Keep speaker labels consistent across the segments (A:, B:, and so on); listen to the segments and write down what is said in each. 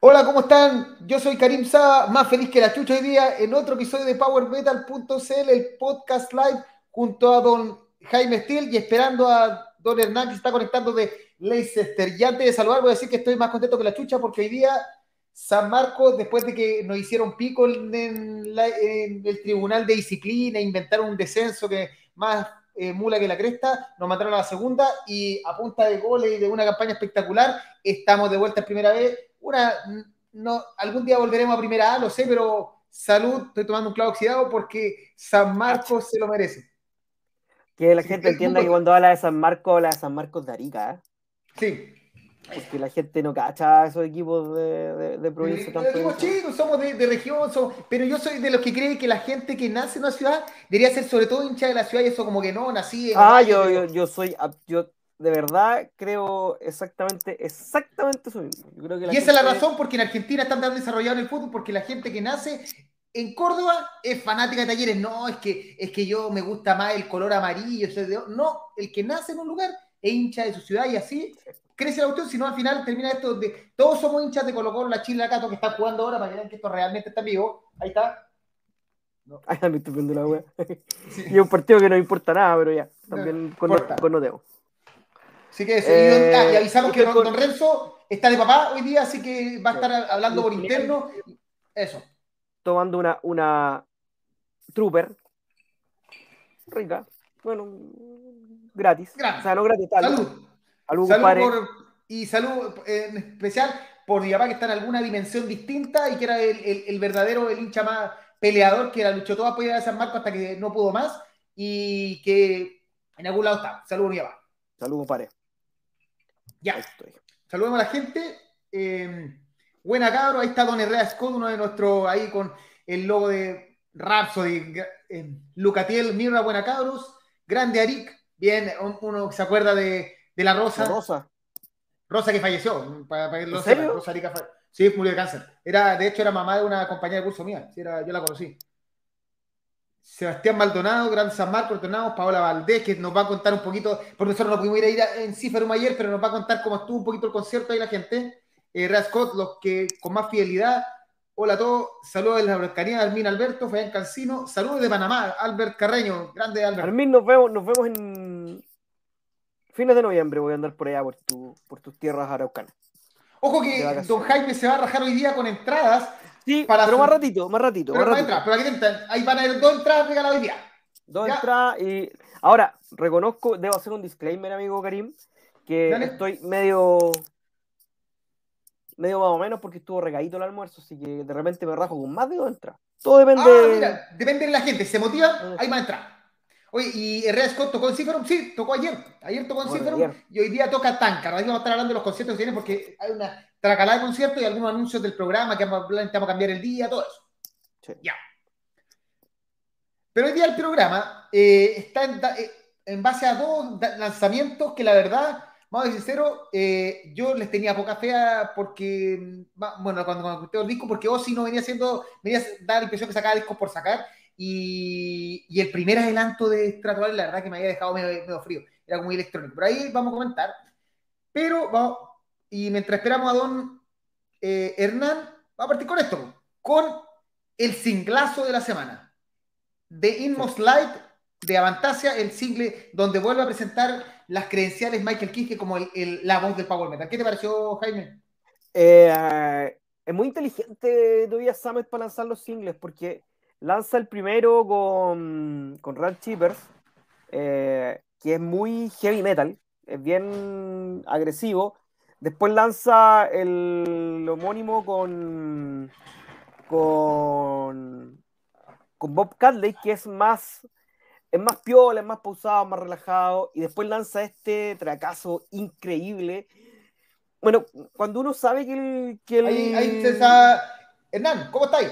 A: Hola, ¿cómo están? Yo soy Karim Saba, más feliz que la chucha hoy día en otro episodio de PowerMetal.cl, el podcast live, junto a don Jaime Steele y esperando a don Hernán que se está conectando de Leicester. Y antes de saludar, voy a decir que estoy más contento que la chucha porque hoy día San Marcos, después de que nos hicieron pico en, el Tribunal de Disciplina, inventaron un descenso que más eh, mula que la cresta, nos mataron a la segunda y a punta de goles y de una campaña espectacular, estamos de vuelta en primera vez. Una, no, algún día volveremos a primera A, lo sé, pero salud, estoy tomando un clavo oxidado porque San Marcos se lo merece.
B: Que la gente entienda que cuando habla de San Marcos, habla de San Marcos de Arica. ¿eh?
A: Sí.
B: Porque la gente no cacha esos equipos de, de, provincia.
A: Los equipos chicos, somos de, de región, somos, pero yo soy de los que creen que la gente que nace en una ciudad debería ser sobre todo hincha de la ciudad y eso como que no, nací en...
B: Ah, yo, yo, yo soy, yo de verdad creo exactamente, exactamente eso mismo. Yo creo que
A: y esa es la razón porque en Argentina están tan desarrollados en el fútbol, porque la gente que nace en Córdoba es fanática de talleres. No, es que, es que yo me gusta más el color amarillo. No, el que nace en un lugar es hincha de su ciudad y así crece la cuestión, si no al final termina esto de todos somos hinchas de Colo Colo, la Chile, la Cato que está jugando ahora para que vean que esto realmente está vivo. Ahí está.
B: No. Ahí me estoy la wea. Y es un partido que no importa nada, pero ya, también con, no,
A: Así que eh, ah, y avisamos que don, Renzo está de papá hoy día, así que va a estar hablando por interno. Eso.
B: Tomando una, una trooper rica, bueno, gratis.
A: gratis.
B: O sea, no gratis, tal.
A: Salud. Salud y salud en especial por mi papá que está en alguna dimensión distinta y que era el, verdadero, el hincha más peleador que la luchó toda apoyada de San Marcos hasta que no pudo más y que en algún lado está. Saludos, mi papá.
B: Saludos, pare.
A: Ya. Saludemos a la gente. Eh, buena cabro, ahí está Don Herrera Scott, uno de nuestros ahí con el logo de Rhapsody, eh, Lucatiel, Mirra, buena cabros. Grande Arik, bien, uno se acuerda de de la Rosa.
B: Rosa.
A: Rosa que falleció. Para, para
B: ¿En serio?
A: Rosa Sí, murió de cáncer. Era, de hecho, era mamá de una compañera de curso mía. Sí, era, yo la conocí. Sebastián Maldonado, Gran San Marcos, Tornado, Paola Valdés, que nos va a contar un poquito, porque nosotros no pudimos ir a ir en Ciferum ayer, pero nos va a contar cómo estuvo un poquito el concierto ahí la gente. Eh, Scott, los que con más fidelidad. Hola a todos, saludos de la Cercanía, Almin Alberto, Fabián Cancino, saludos de Panamá, Albert Carreño, grande Albert.
B: Almin, nos vemos, nos vemos en, Fines de noviembre voy a andar por allá, por, tu, por tus tierras araucanas.
A: Ojo que don Jaime se va a rajar hoy día con entradas.
B: Sí, para pero más ratito, más ratito.
A: Pero,
B: más
A: ratito. pero aquí ahí van a haber dos entradas regaladas hoy día.
B: Dos entradas y. Ahora, reconozco, debo hacer un disclaimer, amigo Karim, que estoy medio. medio más o menos porque estuvo regadito el almuerzo, así que de repente me rajo con más de dos entradas. Todo depende.
A: Ah, mira, depende de la gente. Se motiva, hay más entradas. Oye, ¿y Herrera Scott tocó en Ciferum? Sí, tocó ayer. Ayer tocó en Ciferum y hoy día toca Tancar. Ahí vamos a estar hablando de los conciertos que tienen porque hay una tracalada de conciertos y algunos anuncios del programa que vamos a cambiar el día, todo eso. Ya. Pero hoy día el programa eh, está eh, en, base a dos lanzamientos que la verdad, vamos a ser sinceros, eh, yo les tenía poca fe porque, bueno, cuando, cuando el disco, porque Ozzy no venía haciendo, venía a dar la impresión que sacaba discos por sacar y, el primer adelanto de Stratovarius, la verdad que me había dejado medio, frío, era muy electrónico. Pero ahí vamos a comentar. Pero vamos, y mientras esperamos a don eh, Hernán, vamos a partir con esto, con el singlazo de la semana. The Inmost Light de Avantasia, el single donde vuelve a presentar las credenciales Michael Kiske como el, la voz del Power Metal. ¿Qué te pareció, Jaime?
B: Eh, es muy inteligente Tobias Summit para lanzar los singles porque lanza el primero con, con Rad Cheapers, eh, que es muy heavy metal, es bien agresivo. Después lanza el homónimo con, con, con Bob Cadley, que es más, es más piola, es más pausado, más relajado. Y después lanza este tracazo increíble. Bueno, cuando uno sabe que el.
A: Ahí, ahí está. Hernán, ¿cómo estáis?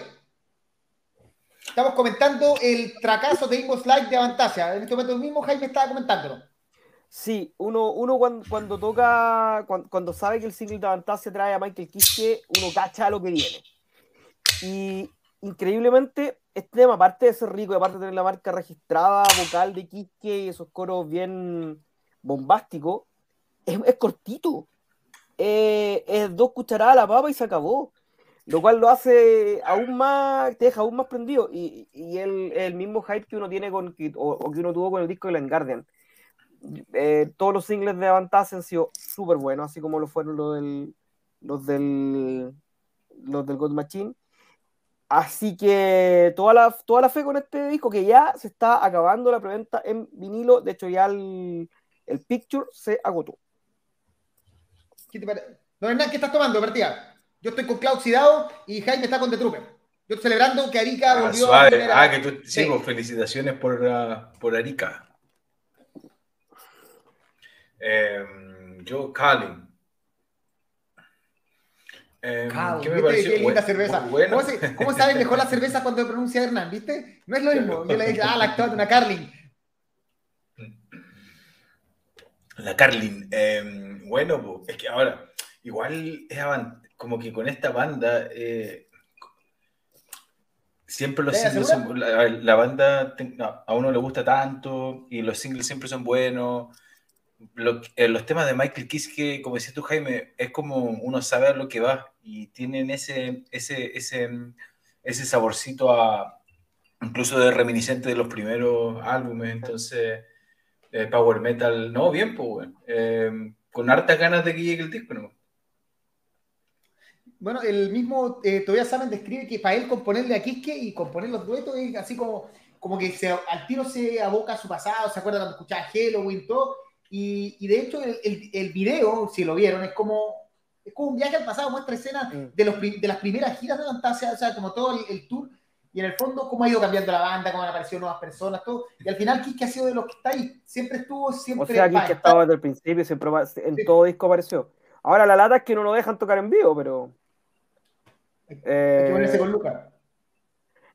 A: Estamos comentando el fracaso de Ingo Slide de Avantasia. En este momento mismo Jaime estaba comentándolo.
B: Sí, uno, uno cuando, toca, cuando, sabe que el single de Avantasia trae a Michael Kiske, uno cacha lo que viene. Y increíblemente, este tema, aparte de ser rico aparte de tener la marca registrada vocal de Kiske y esos coros bien bombásticos, es, cortito. eh, es dos cucharadas a la papa y se acabó. Lo cual lo hace aún más, te deja aún más prendido. Y, el, mismo hype que uno tiene con, o, o, que uno tuvo con el disco de Land Guardian. Eh, todos los singles de Avantage han sido súper buenos, así como lo fueron los del, los del, los del God Machine. Así que toda la, toda la fe con este disco que ya se está acabando la preventa en vinilo. De hecho, ya el, el picture se agotó.
A: ¿Qué te parece? Don Hernán, ¿qué estás tomando, partida? Yo estoy con Cloud Oxidado y Jaime está con The Trooper. Yo estoy celebrando que Arica
C: ah,
A: volvió
C: suave. a. Ah, que tú sí, sí. Pues, felicitaciones por, uh, por Arica. Eh, yo, Cali.
A: Eh, ¿Qué me pareció? Qué linda cerveza. Bueno. ¿Cómo, se, ¿Cómo, sabe mejor la cerveza cuando pronuncia Hernán? ¿Viste? No es lo mismo. Yo le dije, ah, la actual de una Carlin.
C: La Carlin. Eh, bueno, es que ahora, igual es como que con esta banda, eh, siempre los singles son, la, la, banda a uno le gusta tanto y los singles siempre son buenos. Lo, eh, los temas de Michael Kiske, como decías tú, Jaime, es como uno sabe a lo que va y tienen ese, ese, ese, ese saborcito a, incluso de reminiscente de los primeros álbumes. Entonces, eh, Power Metal, no, bien, pues, bueno. eh, con hartas ganas de que llegue el disco, ¿no?
A: Bueno, el mismo eh, todavía saben describe que para él componerle a Kiske y componer los duetos es así como, como que se, al tiro se aboca a su pasado, se acuerda cuando escuchaba Halloween, todo. Y, y de hecho, el, el, el, video, si lo vieron, es como, es como un viaje al pasado, muestra escenas mm. de, los, de las primeras giras de Fantasia, o sea, como todo el, el, tour. Y en el fondo, cómo ha ido cambiando la banda, cómo han aparecido nuevas personas, todo. Y al final, Kiske ha sido de los que está ahí, siempre estuvo, siempre.
B: O sea, Kiske estaba desde el principio, siempre en sí. todo disco apareció. Ahora la lata es que no lo dejan tocar en vivo, pero.
A: Eh, Hay que ponerse con Lucas.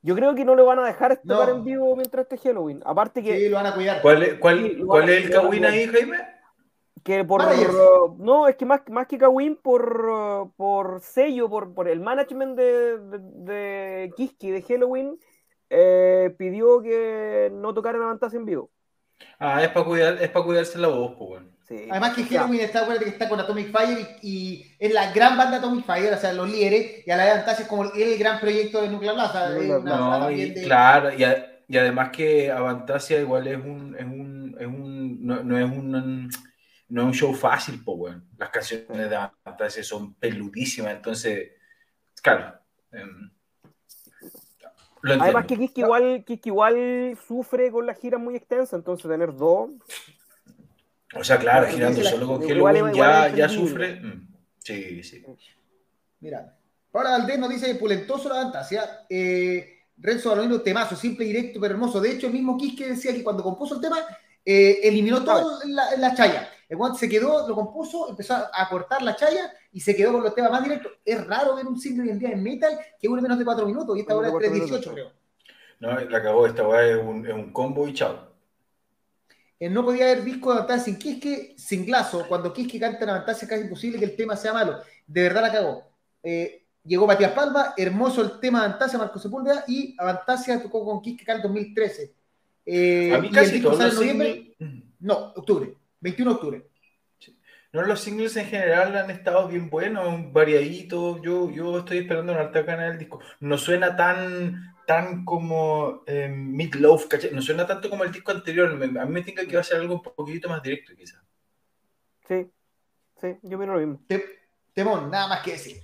B: Yo creo que no lo van a dejar tocar no. en vivo mientras esté Halloween. Aparte que.
A: Sí, lo van a cuidar.
C: ¿Cuál, es, cuál, sí, ¿cuál es el Kawin ahí, Jaime?
B: Que por. No, es que más, más que Kawin, por, por sello, por, por el management de, de, de Kiski, de Halloween, eh, pidió que no tocaran Avantas en vivo.
C: Ah, es para cuidar, es para cuidarse la voz, pues bueno.
A: Sí. Además que Halloween está, que está con Atomic Fire y, y, es la gran banda Atomic Fire, o sea, los líderes, y a la vez Antasia es como el, el, gran proyecto de Nuclear Blast.
C: No, no, y, de... Claro, y, a, y, además que Avantasia igual es un, es un, es un no, no, es un no es un show fácil, pues bueno. Las canciones de Avantasia son peludísimas, entonces, claro. Eh,
B: Además que Kiski igual, Kiski igual sufre con la gira muy extensa, entonces tener dos
C: o sea, claro, girando solo con Halloween ya, ya sufre. Mm, sí, sí.
A: Mira, ahora Aldén nos dice pulentoso la fantasía. Eh, Renzo Balonino, temazo, simple, directo, pero hermoso. De hecho, el mismo Quisque decía que cuando compuso el tema, eh, eliminó todo la, la chaya. El guante se quedó, lo compuso, empezó a cortar la chaya y se quedó con los temas más directos. Es raro ver un single hoy en día en metal que dure menos de 4 minutos y esta hora es 3.18, creo.
C: No, la acabó, esta weá es un, es un combo y chao.
A: Eh, no podía haber disco de Fantasia sin Kiske, sin Glaso. Cuando Kiske canta en Fantasia es casi imposible que el tema sea malo. De verdad la cagó. Eh, llegó Matías Palma, hermoso el tema de Fantasia, Marco Sepúlveda, y Fantasia tocó con Kiske acá en 2013. Eh,
C: a mí casi
A: el
C: todos
A: en noviembre. Singles... No, octubre, 21 de octubre.
C: No, los singles en general han estado bien buenos, variaditos. Yo, yo estoy esperando en harta gana del disco. No suena tan tan como eh, Meatloaf, ¿cachai? No suena tanto como el disco anterior. A mí me tiene que va a ser algo un poquito más directo, quizás.
B: Sí, sí, yo miro lo mismo.
A: Temón, nada más que decir.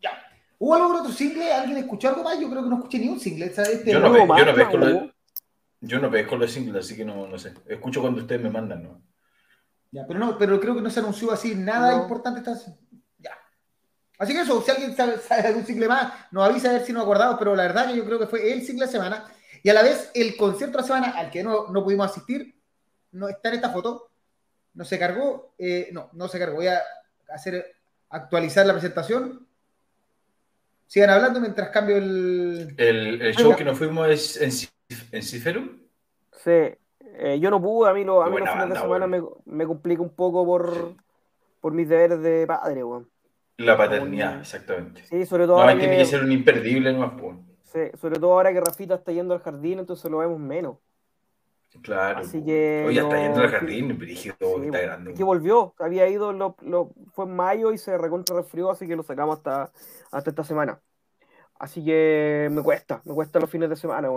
A: Ya. ¿Hubo algún otro single? ¿Alguien escuchó algo más? Yo creo que no escuché ni un single. Este
C: yo, no ve, yo, no pesco los, yo no pesco los singles, así que no, no sé. Escucho cuando ustedes me mandan, ¿no?
A: Ya, pero no, pero creo que no se anunció así nada no. importante. Esta... Así que eso, si alguien sabe, sabe algún single más, nos avisa a ver si nos acordamos, pero la verdad que yo creo que fue el single de semana. Y a la vez, el concierto de la semana al que no, no pudimos asistir, no está en esta foto, no se cargó, eh, no, no se cargó. Voy a hacer, actualizar la presentación. Sigan hablando mientras cambio el...
C: El, el show que nos fuimos es en, en Ciferum.
B: Sí, eh, yo no pude, a mí, lo, a mí los fines de semana me, me, complica un poco por, por mis deberes de padre, weón.
C: La paternidad, exactamente.
B: Sí, sobre todo.
C: No, ahora tiene que... que ser un imperdible, no más
B: Sí, sobre todo ahora que Rafita está yendo al jardín, entonces lo vemos menos.
C: Claro.
B: Así que
C: Oye, está
B: no-
C: yendo al jardín, brígido,
B: Sí,
C: está grande.
B: que volvió, había ido, lo, lo- fue en mayo y se recontra resfrió, así que lo sacamos hasta, hasta esta semana. Así que me cuesta, me cuesta los fines de semana.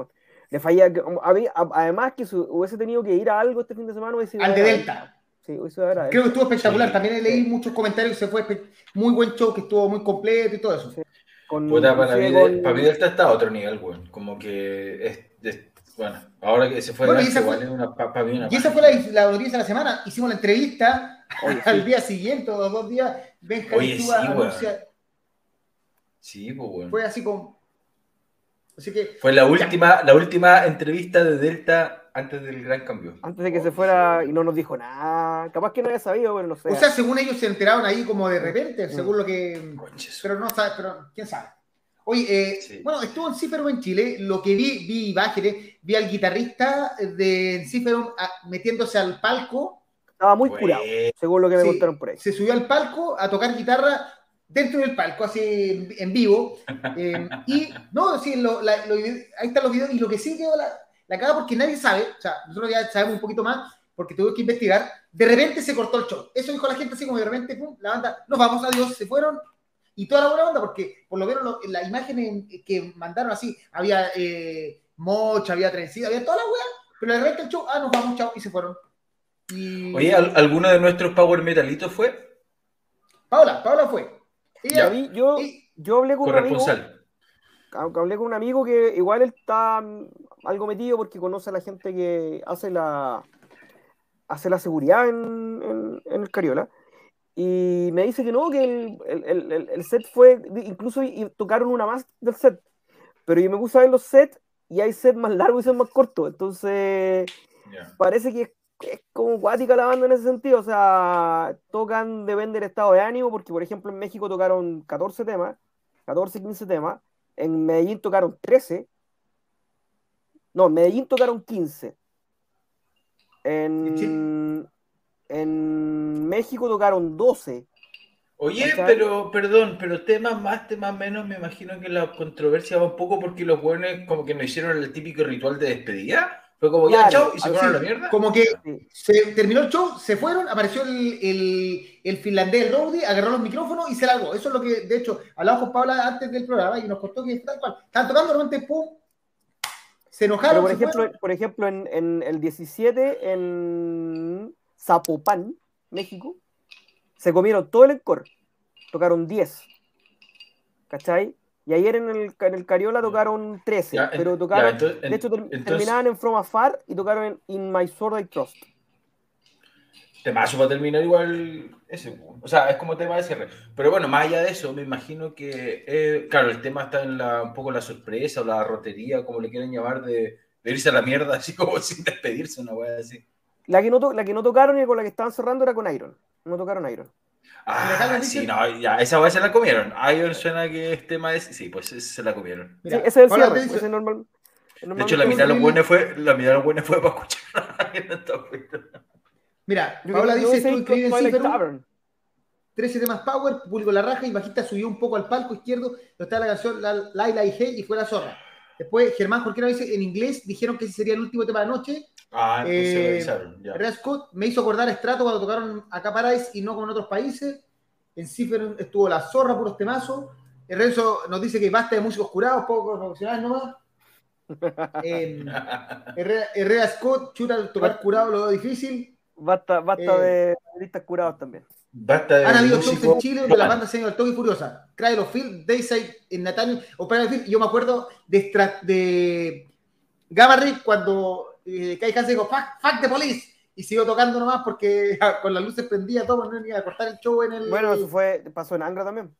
B: Le falla, a- además que si hubiese tenido que ir a algo este fin de semana, hubiese
A: Al de Delta.
B: Sí,
A: Creo que estuvo espectacular.
C: Sí.
A: También leí muchos comentarios que se fue muy buen show, que estuvo muy completo y todo eso.
B: Sí. Con,
C: Puta, para, mí,
B: inclusive con-
C: para mí Delta está a otro nivel, weón. Como que es, es- bueno, ahora que se fue
A: Bueno, esa fue-
C: una, pa- para mí una
A: Y esa fue la, la noticia de la semana. Hicimos la entrevista
B: Oye,
A: al
B: sí.
A: día siguiente o dos días. Benjamín
C: Oye, sí,
A: anuncia-
C: Sí, pues, weón.
A: Fue así como. Así que.
C: Fue la última, la última entrevista de Delta antes del gran cambio.
B: Antes de que
C: Oh,
B: se fuera y no nos dijo nada. Capaz que no había sabido, pero no sé.
A: O sea, según ellos se enteraron ahí como de repente,
B: Mm.
A: según lo que.
C: Conches.
A: Pero no sabe, pero quién sabe. Oye, eh,
C: Sí.
A: bueno, estuvo en Ciferum en Chile. Lo que vi, vi imágenes, vi al guitarrista de Ciferum ah, metiéndose al palco.
B: Estaba muy
C: Güey.
B: curado, según lo que me
A: Sí,
B: contaron por ahí.
A: Se subió al palco a tocar guitarra dentro del palco, así en, en vivo. eh, y no, sí, lo- la- lo- ahí están los videos. Y lo que sí quedó la, la caga porque nadie sabe, o sea, nosotros ya sabemos un poquito más porque tuve que investigar. De repente se cortó el show. Eso dijo la gente así como de repente, pum, la banda, nos vamos, adiós, se fueron. Y toda la buena onda, porque por lo menos la imagen en- que mandaron así, había eh, mocha, había trencida, había toda la wea, pero de repente el show, ah, nos vamos, chao, y se fueron. Y...
C: Oye, ¿al- ¿alguno de nuestros Power Metalitos fue?
A: Paola, Paola fue.
B: A
A: Ella,
B: mí, yo,
A: y-
B: yo hablé con un amigo.
C: Corresponsal.
B: Aunque hablé con un amigo que igual él está algo metido porque conoce a la gente que hace la hace la seguridad en, en- en el Cariola. Y me dice que no, que el, el- el- el- set fue, incluso y, tocaron una más del set. Pero yo me puse a ver los sets y hay sets más largos y sets más cortos. Entonces
C: Ya.
B: parece que es, es como cuática la banda en ese sentido. O sea, tocan, depende del estado de ánimo, porque por ejemplo en México tocaron 14 temas, 14, 15 temas. En Medellín tocaron 13. No, en Medellín tocaron 15. En, en México tocaron 12.
C: Oye,
B: ¿Cachai?
C: pero, perdón, pero temas más, temas menos, me imagino que la controversia va un poco porque los buenos como que no hicieron el típico ritual de despedida. Fue como, ya, chao, y se fueron a la mierda.
A: como que
B: Sí.
A: se terminó el show, se fueron, apareció el, el, el finlandés, el Rowdy, agarró los micrófonos y se largó. Eso es lo que, de hecho, hablamos con Paula antes del programa y nos contó que tal cual. Estaban tocando, de repente, pum, se
B: Pero
A: enojaron.
B: por
A: se
B: ejemplo,
A: fueron.
B: por ejemplo en, en el 17 en Zapopan, México, se comieron todo el encore. Tocaron 10. ¿Cachai? Y ayer en el, en el Cariola tocaron 13.
C: Ya, en-
B: pero
C: ya,
B: tocaron,
C: entonces-
B: de hecho, ter-
C: entonces-
B: terminaban en From Afar y tocaron en In My Sword I Trust.
C: Temazo para terminar igual ese. O sea, es como tema de cierre. Pero bueno, más allá de eso, me imagino que, eh, claro, el tema está en la, un poco la sorpresa o la rotería, como le quieren llamar, de, de irse a la mierda, así como sin despedirse, una wea así.
B: La que, no la que no tocaron y con la que estaban cerrando era con Iron. No tocaron Iron.
C: Ah, sí, no, ya, esa wea se la comieron. Iron suena que es tema de... Sí, pues se la comieron.
A: Mira,
B: sí, ese es el cierre.
A: dice-
B: ese es normal,
C: De hecho, la mitad de los buenos fue, la mitad de los buenos fue para escuchar.
A: Mira,
B: Yo yo
A: dice, Ciferum,
B: Tavern.
A: 13 temas power, público la raja y bajista subió un poco al palco izquierdo, donde estaba la canción La- Laila y Hey y fue la zorra. Después Germán Jorquera dice, en inglés dijeron que ese sería el último tema de la noche.
C: Ah, entonces
A: Eh,
C: lo avisaron, ya.
A: Red Scott me hizo acordar a Strato cuando tocaron acá Paradise y no como en otros países. En Cifer estuvo la zorra, puros temazos. El Renzo nos dice que basta de músicos curados, poco profesionales nomás. Eh, Herrera, Herrera Scott, chuta, tocar curado lo veo difícil.
B: Basta, basta
A: Eh,
B: de listas curados también.
C: Basta de
A: Han habido shows en Chile donde la banda se ha ido al toque y furiosa. Cradle of Field, Dayside Field. Yo me acuerdo de, de Gamma Ray cuando eh, Kai Hansen dijo, fuck, fuck the police. Y siguió tocando nomás porque con las luces prendía todo, no iba a cortar el show en el.
B: Bueno, eso fue, pasó en Angra también.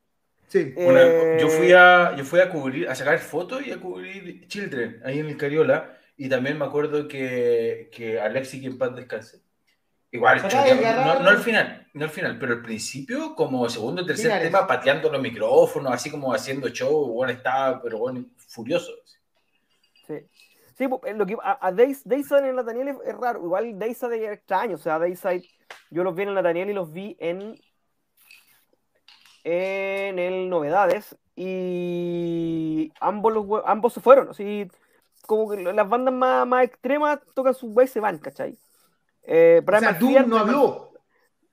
A: Sí.
C: Una-
B: Eh,
C: yo, fui a, yo fui a cubrir, a sacar fotos y a cubrir Children ahí en el Cariola. Y también me acuerdo que, que Alexi, que en paz descanse. Igual, chuta, no, no al final, no al final, pero al principio, como segundo o tercer
A: Finales.
C: tema, pateando los micrófonos, así como haciendo show, bueno, estaba, pero bueno, furioso.
B: Sí. Sí, pues, lo que, a, a Days- Dayside en Nathaniel es, es raro. Igual Dayside es extraño. O sea, Dayside, yo los vi en el Nathaniel y los vi en, en el Novedades. Y ambos, los, ambos se fueron. Así, como que las bandas más, más extremas tocan sus weas y se van, ¿cachai? Eh,
A: O sea,
B: Primal
A: Doom
B: Fear-
A: no habló.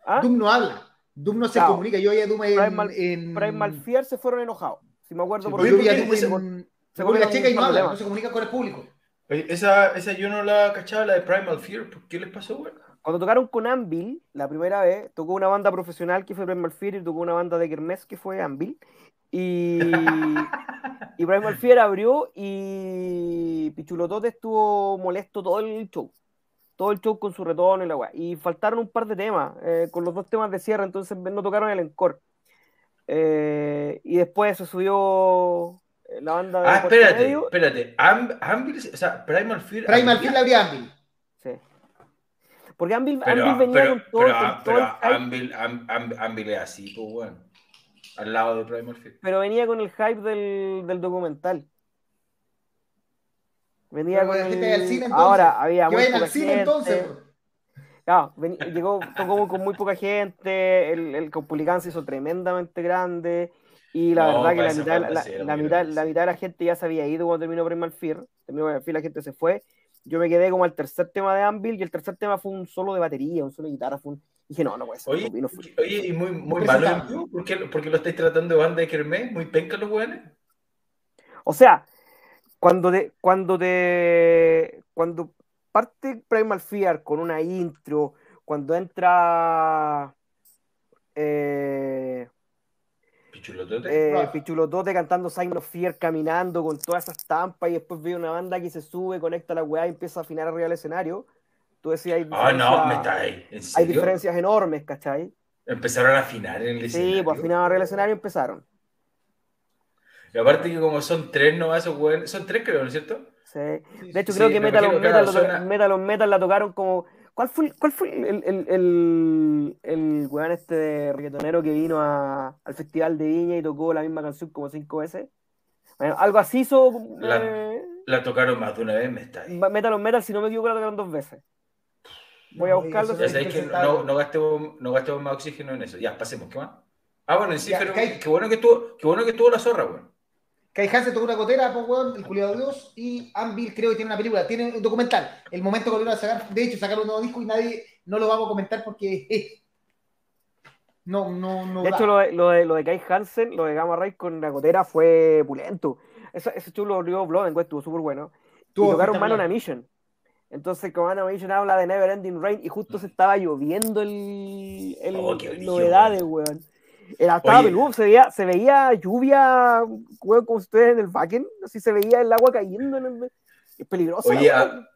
B: ¿Ah?
A: Doom no habla. Doom no se
B: Claro.
A: comunica. Yo oía a Doom en.
B: Primal Fear se fueron enojados. Si me acuerdo
C: Sí,
B: por
A: Yo vi a
C: ¿por
A: Doom en.
C: se-
B: comieron
A: Checa y no habla, no se comunica con el público.
C: Esa, esa yo no la cachaba, la de Primal Fear. ¿Por qué les pasó, weón?
B: Cuando tocaron con Anvil, la primera vez, tocó una banda profesional que fue Primal Fear y tocó una banda de Kermés que fue Anvil. Y, y Primal Fear abrió y Pichulotote estuvo molesto todo el show. Todo el show con su retorno y la weá. Y faltaron un par de temas, eh, con los dos temas de cierre, entonces no tocaron el encore. Eh, y después se subió eh, la banda de
C: Ah, espérate,
B: Medio.
C: espérate. Am- Anvil, o sea, Primal Fear.
A: Primal
C: había-
A: Fear la abría Anvil.
B: Sí. Porque Anvil,
C: Pero,
B: Anvil venía
C: pero,
B: con todo,
C: pero,
B: con todo
C: pero
B: el hype
C: Anvil, Am- Am- Anvil es así, pues, weón. Al lado de Primal Fear.
B: pero venía con el hype del, del documental. Venía
A: Pero
B: con
A: la gente
B: el-
A: al cine, entonces.
B: Ahora había
A: Que vayan al cine
B: gente.
A: entonces. pues.
B: Claro, veni- llegó, tocó con muy poca gente, el, el Caupolicán se hizo tremendamente grande y la
C: No,
B: verdad que la mitad, la, la
C: muy
B: mitad, la mitad de la gente ya se había ido cuando terminó Primal Fear, terminó Primal Fear, la gente se fue. Yo me quedé como al tercer tema de Anvil y el tercer tema fue un solo de batería, un solo de guitarra. Fue un... Dije, no, no puede ser.
C: Oye,
B: y no fui.
C: oye, y muy, muy malo ¿Por qué, por qué lo estáis tratando de banda de Kermés? ¿Muy penca los weones?
B: O sea, cuando te, cuando te, cuando parte Primal Fear con una intro, cuando entra eh,
C: Pichulotote.
B: eh. Pichulotote cantando Sign of Fear, caminando con todas esas estampas y después ve una banda que se sube, conecta la weá y empieza a afinar arriba del escenario, tú decías, hay,
C: ah, no,
B: diferencias-
C: me está ahí. ¿En
B: hay diferencias enormes, ¿cachai?
C: Empezaron a afinar en el escenario.
B: Sí, pues afinaban arriba del escenario y empezaron.
C: Y aparte que como son tres nomás esos weones, son tres creo, ¿no es cierto?
B: Sí. De hecho,
C: Sí,
B: creo que
C: me
B: Metal on Metal, Metal on Metal la tocaron como. ¿Cuál fue, el- cuál fue el, el, el, el weón este de reggaetonero que vino a- al Festival de Viña y tocó la misma canción como cinco veces? Bueno, algo así hizo
C: La-
B: eh,
C: La tocaron más de una vez, me está ahí.
B: Metal on Metal, si no me equivoco, la tocaron dos veces. Voy a
A: No,
B: buscarlo.
C: Ya
A: es
C: sabéis que no, no, gastemos, no gastemos más oxígeno en eso. Ya, pasemos, ¿qué más? Ah, bueno, en sí,
A: Ya,
C: pero
A: Kai-
C: qué bueno que estuvo, qué bueno que estuvo la zorra, weón.
A: Kai Hansen tocó una gotera, pues, weón, El Culiado de Dios, y Anvil creo que tiene una película, tiene un documental. El momento que volvieron a sacar, de hecho, sacaron un nuevo disco y nadie, no lo vamos a comentar porque eh, no, no, no.
B: De hecho, lo de, lo de, lo de Kai Hansen, lo de Gamma Ray con la gotera fue pulento. Ese, ese show lo Blood estuvo súper bueno.
A: Tuvo
B: y tocaron Man on a. Mission. Entonces, como Man on a Mission habla de Never Ending Rain y justo se estaba lloviendo el, el
C: Oh,
B: novedades, weón. Era, estaba
C: Oye.
B: peludo, se veía, se veía lluvia, weón, como ustedes en el backend, así se veía el agua cayendo en el... Es peligroso.
C: Oye, ah,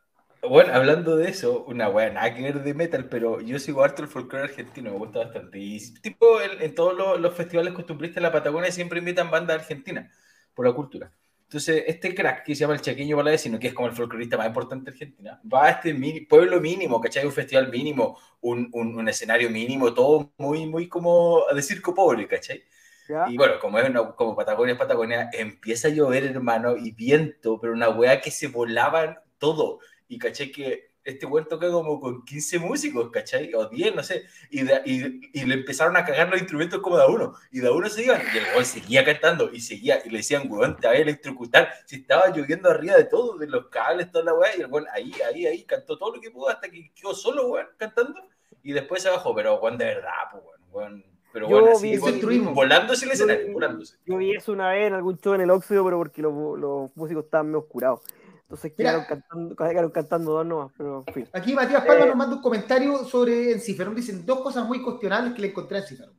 C: bueno, hablando de eso, una weá nada que ver de metal, pero yo sigo harto el folclore argentino, me gusta bastante. Y tipo, en, en todos los, los festivales costumbristas de la Patagonia siempre invitan bandas argentinas por la cultura. Entonces, este crack que se llama el Chaqueño Palavecino, que es como el folclorista más importante de Argentina, va a este mini- pueblo mínimo, ¿cachai? Un festival mínimo, un, un- un escenario mínimo, todo muy, muy como de circo pobre, ¿cachai?
B: ¿ya?
C: Y bueno, como es una, como Patagonia es Patagonia, empieza a llover, hermano, y viento, pero una weá que se volaban todo. Y caché que este weón toca como con 15 músicos, ¿cachai? O 10, no sé. Y, de- y, y le empezaron a cagar los instrumentos como de a uno. Y de a uno se iban. Y el weón seguía cantando y seguía. Y le decían, weón, te va a electrocutar. Si estaba lloviendo arriba de todo, de los cables, toda la weá. Y el weón ahí, ahí, ahí cantó todo lo que pudo hasta que quedó solo, weón, cantando. Y después se bajó. Pero weón, de verdad, pues, weón. Pero
B: Yo vi
C: así,
A: truismo.
C: volándose el
B: Yo-
C: escenario, volándose.
B: Yo vi eso una vez en algún show en el Óxido, pero porque los, los músicos estaban medio oscurados. Entonces
A: Mira.
B: quedaron cantando, quedaron cantando dos nomás, pero en fin.
A: Aquí Matías Palma
B: Eh,
A: nos manda un comentario sobre Enciferum. Dicen dos cosas muy cuestionables que le encontré a Enciferum.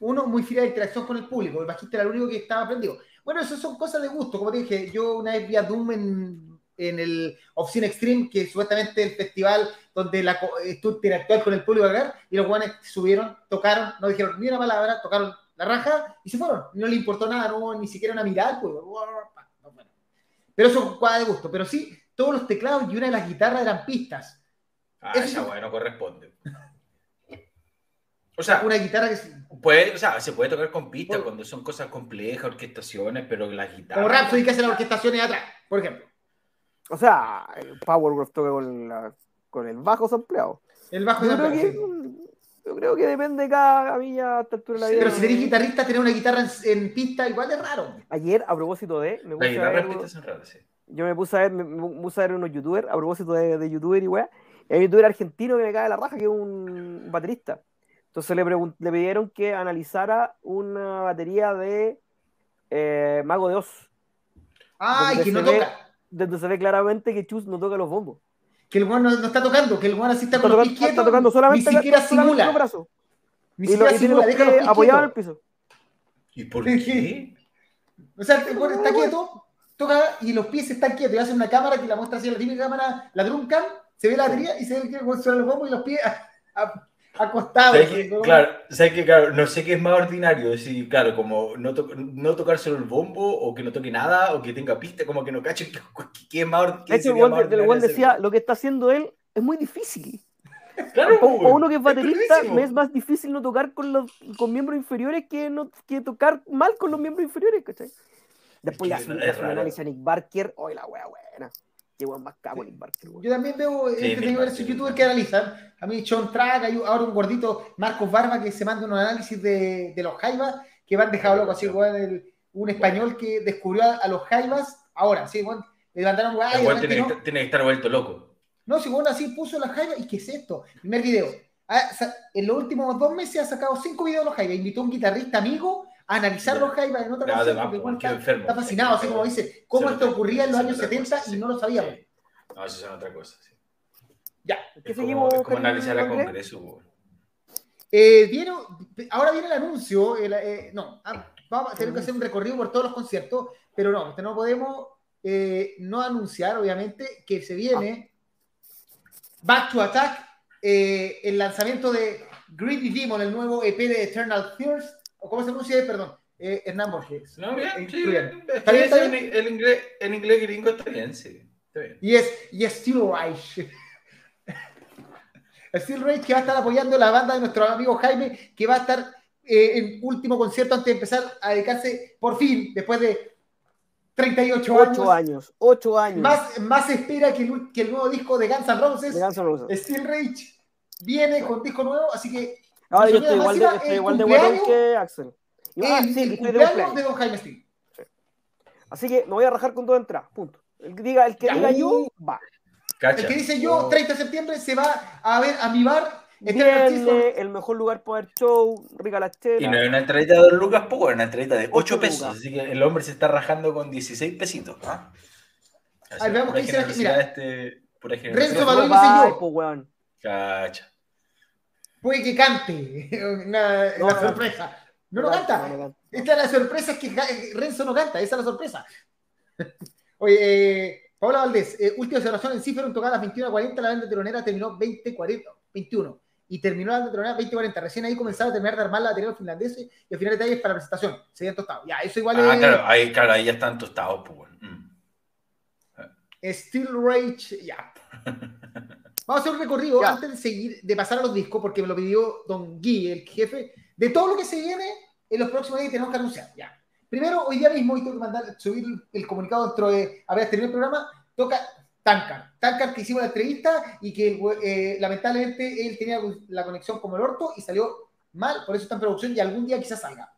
A: Uno, muy fiel de interacción con el público. El bajista era el único que estaba prendido. Bueno, eso son cosas de gusto. Como te dije, yo una vez vi a Doom en, en el Obscene Extreme, que supuestamente el festival donde la, co- estuvo interactuar con el público acá, y los guanes subieron, tocaron, no dijeron ni una palabra, tocaron la raja y se fueron. No le importó nada, no hubo ni siquiera una mirada bueno. Pero eso es cuadra de gusto. Pero sí, todos los teclados y una de las guitarras eran pistas.
C: Ah,
A: Eso
C: esa
A: sí.
C: weá no corresponde. O sea,
A: Una guitarra que es
C: puede, o sea, se puede tocar con pistas
A: Por-
C: cuando son cosas complejas, orquestaciones, pero la guitarra.
A: como Rhapsody que hace las orquestaciones atrás, por ejemplo.
B: O sea, el Powerwolf toca con, la- con el bajo sampleado.
A: El bajo
B: Yo yo creo que depende de cada camilla a esta altura de la vida.
A: Pero si eres guitarrista, tener una guitarra en, en pista igual es raro.
B: Ayer, a propósito de, me
C: La
B: puse a
C: guitarra
B: ver,
C: raras, sí.
B: yo me puse a ver, me, me puse a ver unos youtubers, a propósito de, de youtuber y weá, hay un youtuber argentino que me cae la raja, que es un baterista. Entonces le, le pidieron que analizara una batería de eh, Mago de Oz,
A: Ay,
B: Donde
A: que no
B: se ve-
A: toca.
B: donde se ve claramente que Chus no toca los bombos.
A: Que el weón no, no está tocando, que el weón así está
B: Está
A: con los
B: tocando,
A: pies quietos.
B: está tocando solamente,
A: ni siquiera simula.
B: los brazos.
A: Ni
B: Y, lo,
A: siquiera
B: y
A: simula, deja los
B: pies el
A: quietos.
B: piso.
C: ¿Y por qué?
A: O sea, el weón está quieto, toca y los pies están quietos. Y hace una cámara que la muestra así, la típica cámara, la drum cam, se ve la batería y se ve que el weón suena los bombos y los pies a- a- acostados.
C: ¿Sabes qué?
A: ¿no?
C: Claro, ¿sabes qué? Claro, no sé qué es más ordinario, es decir, claro, como no, to- no tocar solo el bombo, o que no toque nada, o que tenga pista, como que no cache, ¿qué, qué es más, or- qué
B: De hecho, el
C: sería más
B: de- el
C: ordinario hacer?
B: decía, lo que está haciendo él es muy difícil.
C: Claro,
B: Para
C: weón,
B: uno que es baterista,
C: perrísimo.
B: me es más difícil no tocar con los con miembros inferiores que, no, que tocar mal con los miembros inferiores, ¿cachai? Después
C: Es que
B: un,
C: es
B: un análisis a Nick Barker, hoy la wea buena. Qué weón más cago Nick Barker, weón.
A: Yo también veo,
C: Sí,
A: este,
C: mi
A: tengo ver esos youtubers que analizan. A mí, Sean Track, hay ahora un gordito, Marcos Barba, que se manda un análisis de, de los jaivas, que van dejado loco así, weón, el- un español que descubrió a, a los jaivas, ahora, sí, weón, le mandaron, weón,
C: El weón tiene, que
A: no.
C: estar- tiene que estar vuelto loco.
A: No, si bueno, así puso las jaivas, ¿y qué es esto? Primer video. Ah, en los últimos dos meses ha sacado cinco videos de los jaivas. Invitó a un guitarrista amigo a analizar
C: Ya.
A: los jaivas en otra
C: además,
A: porque el weón
C: qué
A: está,
C: enfermo.
A: está fascinado, así como dice, cómo esto ocurría en los años
C: nota
A: 70
C: cosas,
A: y
C: sí.
A: no lo sabíamos.
C: No, eso es otra cosa. Sí.
A: Ya.
B: ¿Qué
C: Es como, es analizar a
B: Andrés?
C: Congreso.
A: Eh, viene, ahora viene el anuncio, el, eh, no, ah, vamos a tener que hacer un recorrido por todos los conciertos, pero no, este no podemos eh, no anunciar, obviamente, que se viene Back to Attack, eh, el lanzamiento de Greedy Demon, el nuevo EP de Eternal Fears, o cómo se pronuncia, perdón, eh, Hernán Borges.
C: No, bien,
A: Eh,
C: sí,
A: bien.
C: bien. Es
A: ¿Está bien, está
C: ese en- el, inglés, el inglés gringo está bien, sí. Está bien.
A: Y es, y es Steel Reich. Steel Reich que va a estar apoyando la banda de nuestro amigo Jaime, que va a estar eh, en último concierto antes de empezar a dedicarse por fin, después de 38 años.
B: Ocho años, ocho años.
A: Más, más espera que el, que el nuevo disco de Guns N' Roses.
B: de Guns N' Roses.
A: Steel Reich viene con disco nuevo, así que
B: Ahora yo estoy igual de, estoy igual de guatón que Axel. Y- ah,
A: el,
B: sí,
A: el
B: estoy de
A: cumpleaños
B: cumpleaños.
A: de Don Jaime Steel.
B: Así que me voy a rajar con dos entradas, punto. El que diga, el que
A: Ya.
B: diga yo, va.
C: Cacha.
A: El que dice yo,
C: Oh.
A: 30 de septiembre, se va a ver a mi bar. Tears
B: Viene el mejor lugar para ver show, rica la
C: Y
B: chela.
C: no es una entradita de 2 lucas, pues, es una entradita de 8
B: Ocho
C: pesos.
B: lucas.
C: Así que el hombre se está rajando con 16 pesitos. ¿ah? Así,
A: Ay, veamos qué dice la- mira.
C: este,
A: Renzo
B: No
A: dice
B: va,
A: yo.
B: weón.
C: Cacha.
A: Puede que cante una,
B: No, no.
A: sorpresa. No, no canta.
B: no canta.
A: Esta es la sorpresa, es que Ja- Renzo no canta, esa es la sorpresa. Oye, eh, Paola Valdés, eh, última observación en Ciferon tocada a las 21.40, la banda teronera terminó 20.40, 21. Y terminó la banda teronera 20.40. Recién ahí comenzaba a terminar de armar la batería finlandesa y al final detalles para la presentación. Se habían tostado. Ya, eso igual
C: Ah,
A: es
C: claro, ahí, claro, ahí ya están tostados, pues. Mm.
A: Steel Rage, ya. Vamos a hacer un recorrido
B: Ya.
A: antes de seguir, de pasar a los discos, porque me lo pidió Don Guy, el jefe, de todo lo que se viene en los próximos días que tenemos que anunciar. Ya. Primero, hoy día mismo, y tengo que mandar, subir el comunicado dentro de haber terminado el programa, toca Tankar. Tankar que hicimos la entrevista y que eh, lamentablemente él tenía la conexión como el orto y salió mal, por eso está en producción y algún día quizás salga.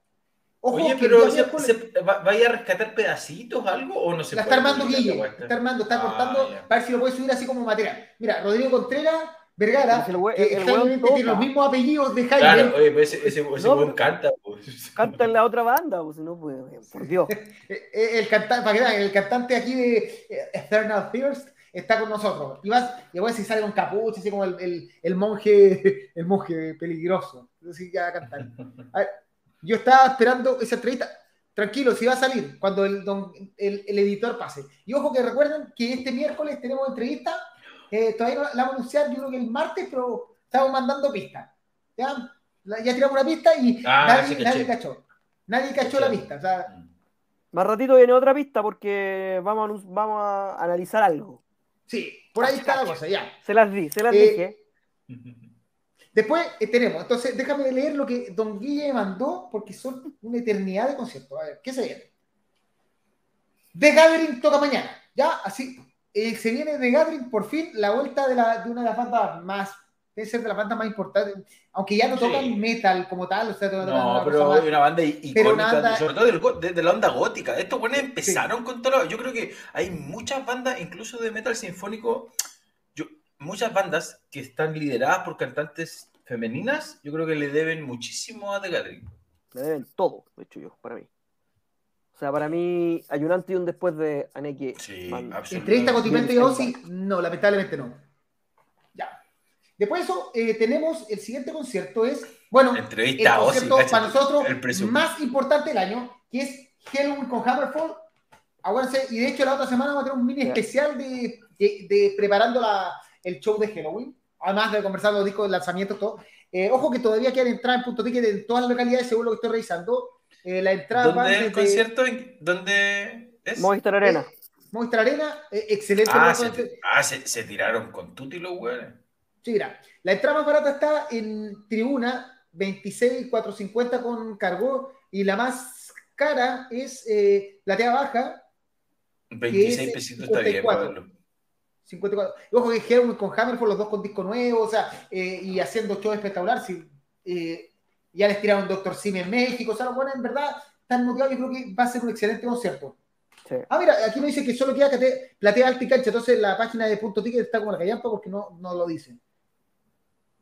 A: Ojo,
C: Oye, pero
A: día
C: ¿se,
A: miércoles-
C: se- va- ¿vaya a rescatar pedacitos algo o no se
A: la
C: puede
A: está armando Guille, está armando, está
C: Ah,
A: cortando
C: ya.
A: para ver si lo puede subir así como material. Mira, Rodrigo Contreras, Vergara,
B: El weón
A: extrañamente tiene los mismos apellidos de Jaime.
C: Claro, oye, pues ese, ese, ese
B: No,
C: weón canta, pues.
B: Canta en la otra banda, pues, no puede, por Dios.
A: Eh, eh, el cantante, el aquí de eh, Eternal Thirst está con nosotros. Y vas, y bueno, si sale con capucha, así como el, el, el monje, el monje peligroso. Así que va a cantar. A ver, yo estaba esperando esa entrevista. Tranquilo, si va a salir cuando el, don- el, el editor pase. Y ojo que recuerden que este miércoles tenemos entrevista. eh, todavía no la vamos a anunciar, yo creo que el martes, pero estamos mandando pistas. ¿Ya? La- ya tiramos una pista y
C: Ah,
A: nadie, nadie cachó. Nadie cachó la pista. O sea,
B: Más ratito viene otra pista porque vamos a, vamos a analizar algo.
A: Sí, por ahí está la cosa, ya.
B: Se las di, se las
A: Eh,
B: dije.
A: Después eh, tenemos, entonces déjame leer lo que Don Guille mandó, porque son una eternidad de conciertos. A ver, ¿qué se viene? The Gathering toca mañana, ¿ya? Así, eh, se viene The Gathering, por fin, la vuelta de, la, de una de las bandas más debe ser de las bandas más importantes, aunque ya no tocan
C: Sí.
A: metal como tal, o sea, no,
C: pero
A: más-
C: una banda icónica,
A: nada-
C: sobre todo del de, de la onda gótica. Estos buenos empezaron con todo. Yo creo que hay muchas bandas, incluso de metal sinfónico, muchas bandas que están lideradas por cantantes femeninas, yo creo que le deben muchísimo a The Gathering.
B: Le deben todo, de hecho yo, para mí. O sea, para mí hay un antes y un después de Aneki.
C: Sí.
A: Entrevista con Timento y Ozzy, no, lamentablemente no. Ya. Después de eso, eh, tenemos el siguiente concierto, es, bueno, el
C: Entrevista a Ozzy,
A: concierto para nosotros
C: el
A: más importante del año, que es Halloween con Hammerfall. Aguárdense, y de hecho la otra semana vamos a tener un mini especial de, de- de preparando la, el show de Halloween, además de conversar los discos de lanzamiento, todo. Eh, ojo que todavía quieren entrar en punto ticket en todas las localidades, según lo que estoy revisando. Eh, la entrada
C: ¿Dónde es el
A: desde-
C: concierto? ¿En- ¿Dónde es?
B: Movistar Arena.
A: Movistar Arena, eh, excelente.
C: Ah, se, ah, se, se tiraron con Tutti los weones.
A: Sí, mira, la entrada más barata está en tribuna, 26,450 con cargo, y la más cara es eh, platea baja,
C: 26
A: es
C: pesitos está bien,
A: 54.
C: Pablo.
A: 54. Y ojo que Hellwig con Hammerfall, los dos con disco nuevo, o sea, eh, y haciendo show espectacular. Sí, eh, ya les tiraron Doctor Sim en México, o sea, bueno, en verdad, están motivados, yo creo que va a ser un excelente concierto.
B: Sí.
A: Ah, mira, aquí nos dice que solo queda cate- platea alta y cancha, entonces la página de punto ticket está como la callampa porque no, no lo dice.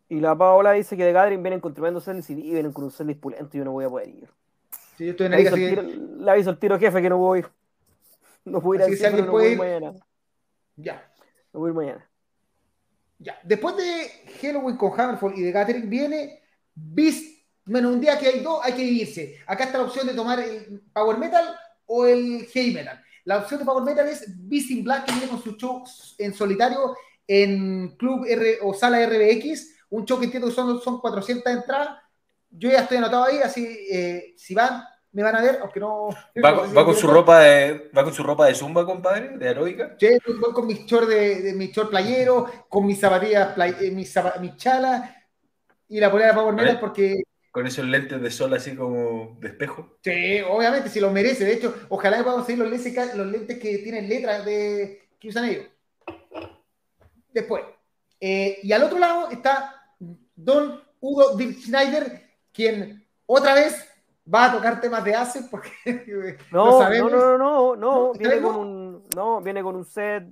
B: Y la Paola dice que de Gathering vienen con tremendo setlist y vienen con un setlist pulento y yo no voy a poder ir.
A: Sí, yo estoy en la
B: Le aviso,
A: que-
B: tiro, le aviso al tiro jefe que no voy. No a ir
A: Así que si alguien
B: no a ir
A: puede
B: mañana.
A: ya.
B: Voy mañana.
A: Ya, después de Halloween con Hammerfall y de Gathering viene Beast. Bueno, un día que hay dos, hay que dividirse. Acá está la opción de tomar el Power Metal o el Heavy Metal. La opción de Power Metal es Beast in Black, que viene con su show en solitario en Club R o Sala RBX. Un show que entiendo que son, son 400 entradas. Yo ya estoy anotado ahí, así eh, si van, me van a ver, aunque no.
C: ¿Va, con- va con su ropa de, ¿Va con su ropa de zumba, compadre? ¿De aeróbica?
A: Yo voy con mis short de, de mi short playero, con mis zapatillas, play- eh, mis, chalas y la polera Power Metal porque,
C: Con esos lentes de sol así como de espejo.
A: sí, obviamente, si lo merece. De hecho, ojalá que podamos conseguir los lentes, los lentes que tienen letras de, que usan ellos. Después. eh, y al otro lado está Don Hugo Dirk Schneider, quien otra vez va a tocar temas de ACE porque
B: No,
A: lo
B: no,
A: sabemos.
B: no, no, no,
A: ¿No?
B: viene
A: ¿Sabemos?
B: con un, no, viene con un set.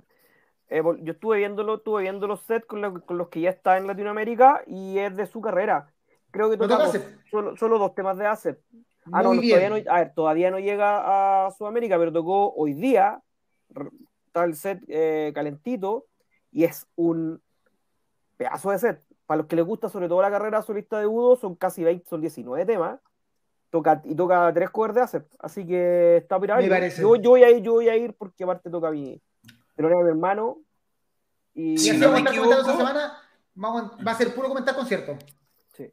B: eh, yo estuve viéndolo, estuve viendo los sets con, lo- con los que ya está en Latinoamérica y es de su carrera. Creo que
A: ¿No toca
B: solo, solo dos temas de ACE. Ah, no, todavía no, a ver, todavía no llega a Sudamérica, pero tocó hoy día. Está el set eh, calentito y es un pedazo de set. Para los que les gusta, sobre todo la carrera solista de Udo, son casi 20, son 19 temas. Toca, y toca tres covers de ACEP, así que está pirado.
A: Me parece.
B: Yo, yo, voy a ir, yo voy a ir porque aparte toca mi, de mi hermano. Y
C: Si no me equivoco-
A: esta semana. Vamos, a- va a ser puro comentar concierto.
C: Sí.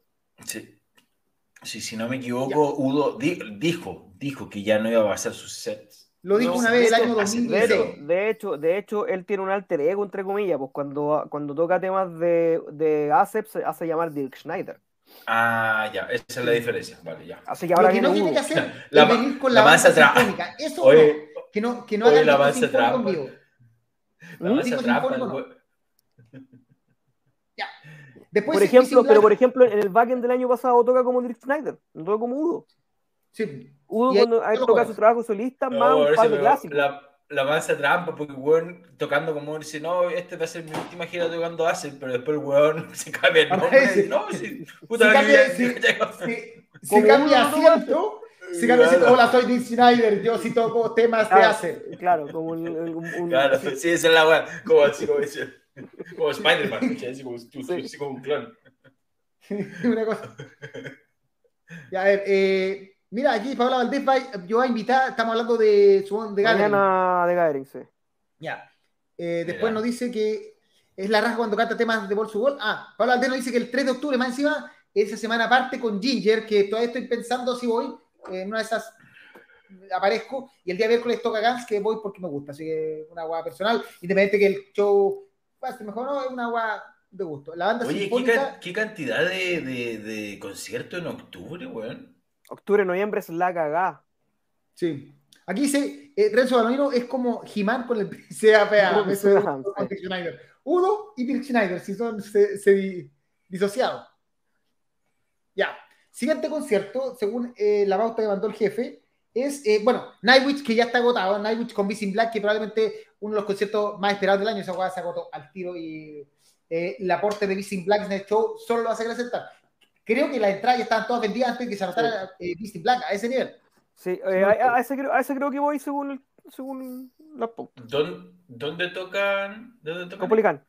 C: Sí, si no me equivoco, Udo di- dijo, dijo que ya no iba a hacer sus sets.
A: Lo dijo
C: No,
A: una vez el año
C: hace-
B: De
A: 2016.
B: hecho, de hecho, de hecho, él tiene un alter ego, entre comillas, pues cuando, cuando toca temas de, de ACEP se hace llamar Dirk Schneider.
C: Ah, ya, esa es la diferencia. Vale, ya.
B: Así que ahora
A: Lo que
B: viene
A: no tiene que hacer
C: La
A: es venir con
C: la
A: la,
C: masa
A: sinfónica. Eso
C: Oye,
A: no. Que no, que no
C: oye,
A: hagan
C: la masa trampa.
A: Después
B: Por ejemplo, pero por ejemplo, en el backend del año pasado toca como Dirk Schneider, no toca como Udo.
A: Sí.
B: Udo cuando toca su trabajo solista,
C: No,
B: más un par de clásicos.
C: La, la masa trampa, porque el weón tocando como dice, no, este va a ser mi última gira tocando Acid, pero después el weón se cambia el
A: Ah,
C: nombre.
A: sí.
C: No, sí,
A: Se
C: puta
A: cambia- sí.
C: ya-
A: Se, se
B: Como
A: cambia asiento. Se cambia asiento. Hola, soy Dick Schneider. Yo sí toco temas de hace.
B: claro, como un, un- un-
C: Claro,
B: sí.
C: esa es la weá, como así, como dice, como Spider-Man, así como,
B: Sí.
C: así como un clon.
A: Una cosa. Ya, a ver, eh, mira, aquí Paola Valdés va, yo voy a invitar, estamos hablando de su de Gathering.
B: Mañana de Gathering, sí.
A: Ya. Eh, después nos dice que es la raja cuando canta temas de Bol su Gol. Ah, Pablo Valdés nos dice que el 3 de octubre, más encima, esa semana parte con Ginger, que todavía estoy pensando si voy. eh, en una de esas aparezco. Y el día miércoles toca Gans, que voy porque me gusta. Así que una agua personal. Independiente que el show va a ser mejor, no, es una agua de gusto. La banda
C: Oye, ¿qué,
A: sinfónica.
C: can- qué cantidad de, de, de conciertos en octubre, weón?
B: Octubre, noviembre es la cagá.
A: Sí. Aquí dice, eh, Renzo Balonino es como He-Man con el CAPA.
B: Con
A: eso Schneider. Udo y Dirk Schneider, si son, se, se- disociado. Ya. Siguiente concierto, según eh, la pauta que mandó el jefe, es, eh, bueno, Nightwish, que ya está agotado, Nightwish con Vision Black, que probablemente uno de los conciertos más esperados del año, esa jugada se agotó al tiro y el aporte de Vision Black en el show solo lo va a sacar aceptar. Creo que las entradas ya estaban todas vendidas antes de que se anotara sí. eh, Black a ese nivel.
B: Sí, eh, a, a, ese creo, a, ese creo, que voy según, el, según la.
C: ¿Dónde, ¿Dónde, tocan? ¿Dónde tocan?
B: Copolicán.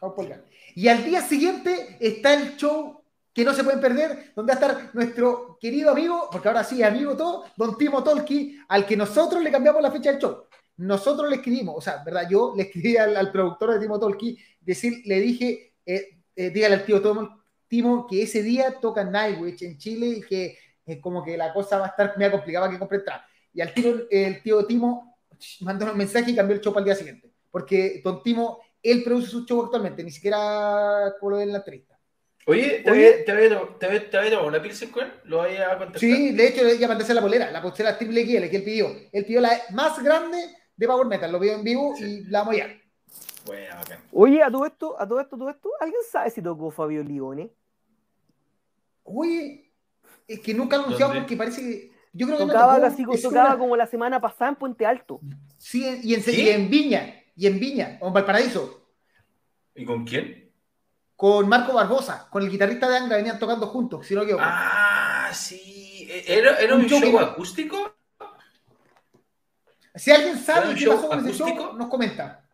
A: Copolicán. Y al día siguiente está el show que no se pueden perder, donde va a estar nuestro querido amigo, porque ahora sí es amigo todo, don Timo Tolki, al que nosotros le cambiamos la fecha del show. Nosotros le escribimos, o sea, ¿verdad? Yo le escribí al, al productor de Timo Tolki, decir, le dije, eh, eh, dígale al tío Timo, Timo que ese día toca Nightwish en Chile y que eh, como que la cosa va a estar media complicada que compre entrada. Y al tío, el tío Timo mandó un mensaje y cambió el show para el día siguiente. Porque don Timo, él produce su show actualmente, ni siquiera lo de la entrevista.
C: Oye, ¿te había, tomado una Pilsen con él? ¿Lo vaya a contestar?
A: Sí, de hecho, ya mandé la polera, la pulsera triple XL que él pidió. Él pidió la más grande de Power Metal, lo pidió en vivo sí. y la vamos ya.
C: Bueno, okay.
B: Oye, a todo esto, a todo esto, a todo esto, ¿alguien sabe si tocó Fabio Lione?
A: Oye, es que nunca lo anunciado porque parece que. Yo creo que
B: tocaba, no tocó, casi, tocaba una... como la semana pasada en Puente Alto.
A: Sí, y en, ¿Sí? y en Viña, y en Viña, o en Valparaíso.
C: ¿Y con quién?
A: con Marco Barbosa, con el guitarrista de Angra, venían tocando juntos, si no equivoco.
C: Ah, sí. ¿Era, era un, un, show, show acústico?
A: Si alguien sabe qué pasó con ese show, nos comenta.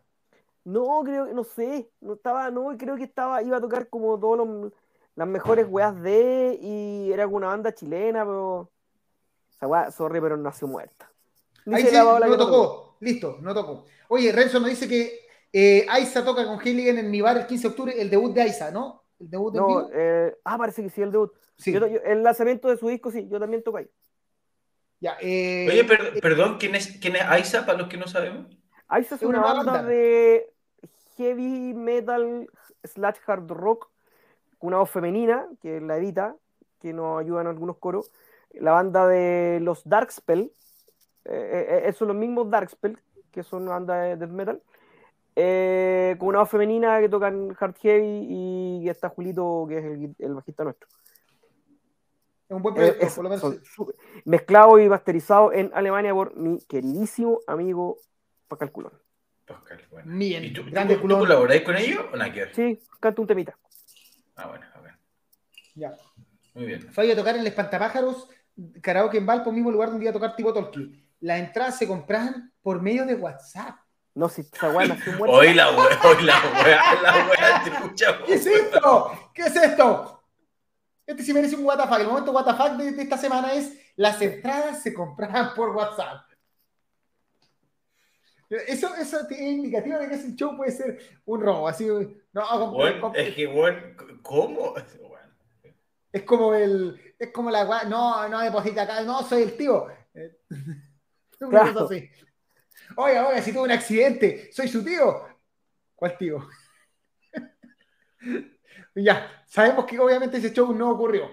B: No, creo, no sé, no estaba, no, creo que estaba, iba a tocar como todas las mejores weas de, y era una banda chilena, pero, esa wea, sorry, pero nació muerta.
A: Ahí sí, no tocó. tocó, listo, no tocó. Oye, Renzo nos dice que eh, Aiza toca con Halligan en mi bar el 15 de octubre, el debut de Aiza, ¿no? El debut
B: no, vivo. Eh, ah, parece que sí, el debut. Sí. Yo, yo, el lanzamiento de su disco, sí, yo también toco ahí.
A: Ya, eh,
C: Oye, per, perdón, ¿quién es, ¿quién es Aiza para los que no sabemos?
B: Aiza es, es una, una banda, banda, de heavy metal slash hard rock una voz femenina, que la edita, que nos ayuda en algunos coros. La banda de los Darkspell, eh, eh, son los mismos Darkspell, que son una banda de death metal eh, con una voz femenina que tocan hard heavy y está Julito, que es el, el bajista nuestro.
A: Es un buen proyecto, eh, por lo menos.
B: Super, mezclado y masterizado en Alemania por mi queridísimo amigo Pascal Culón.
C: Pascal, bueno.
A: Bien,
C: ¿Y tú,
A: grande
C: tú,
A: Culón.
C: ¿tú colaboráis con ellos o nada que ver?
B: Sí, canto un temita.
C: Ah, bueno, a ver.
A: Ya.
C: Muy bien.
A: Fue a tocar en el Espantapájaros, karaoke en Valpo, mismo lugar donde iba a tocar tipo Tolkien. Las entradas se compraban por medio de WhatsApp.
B: No, si esa weá nació muerta.
C: Hoy la weá, hoy la weá, la weá, te escuchamos.
A: ¿Qué es esto? ¿Qué es esto? Este sí merece un WTF. El momento WTF de, de esta semana es las entradas se compraban por WhatsApp. Eso, eso es indicativo de que ese show puede ser un robo. Así, no,
C: bueno, es que, bueno, ¿cómo? Bueno.
A: Es como el. Es como la. No, no deposita acá. No, soy el tío.
B: Claro.
A: Así. Oiga, oiga, si tuve un accidente, soy su tío. ¿Cuál tío? ya, sabemos que obviamente ese show no ocurrió.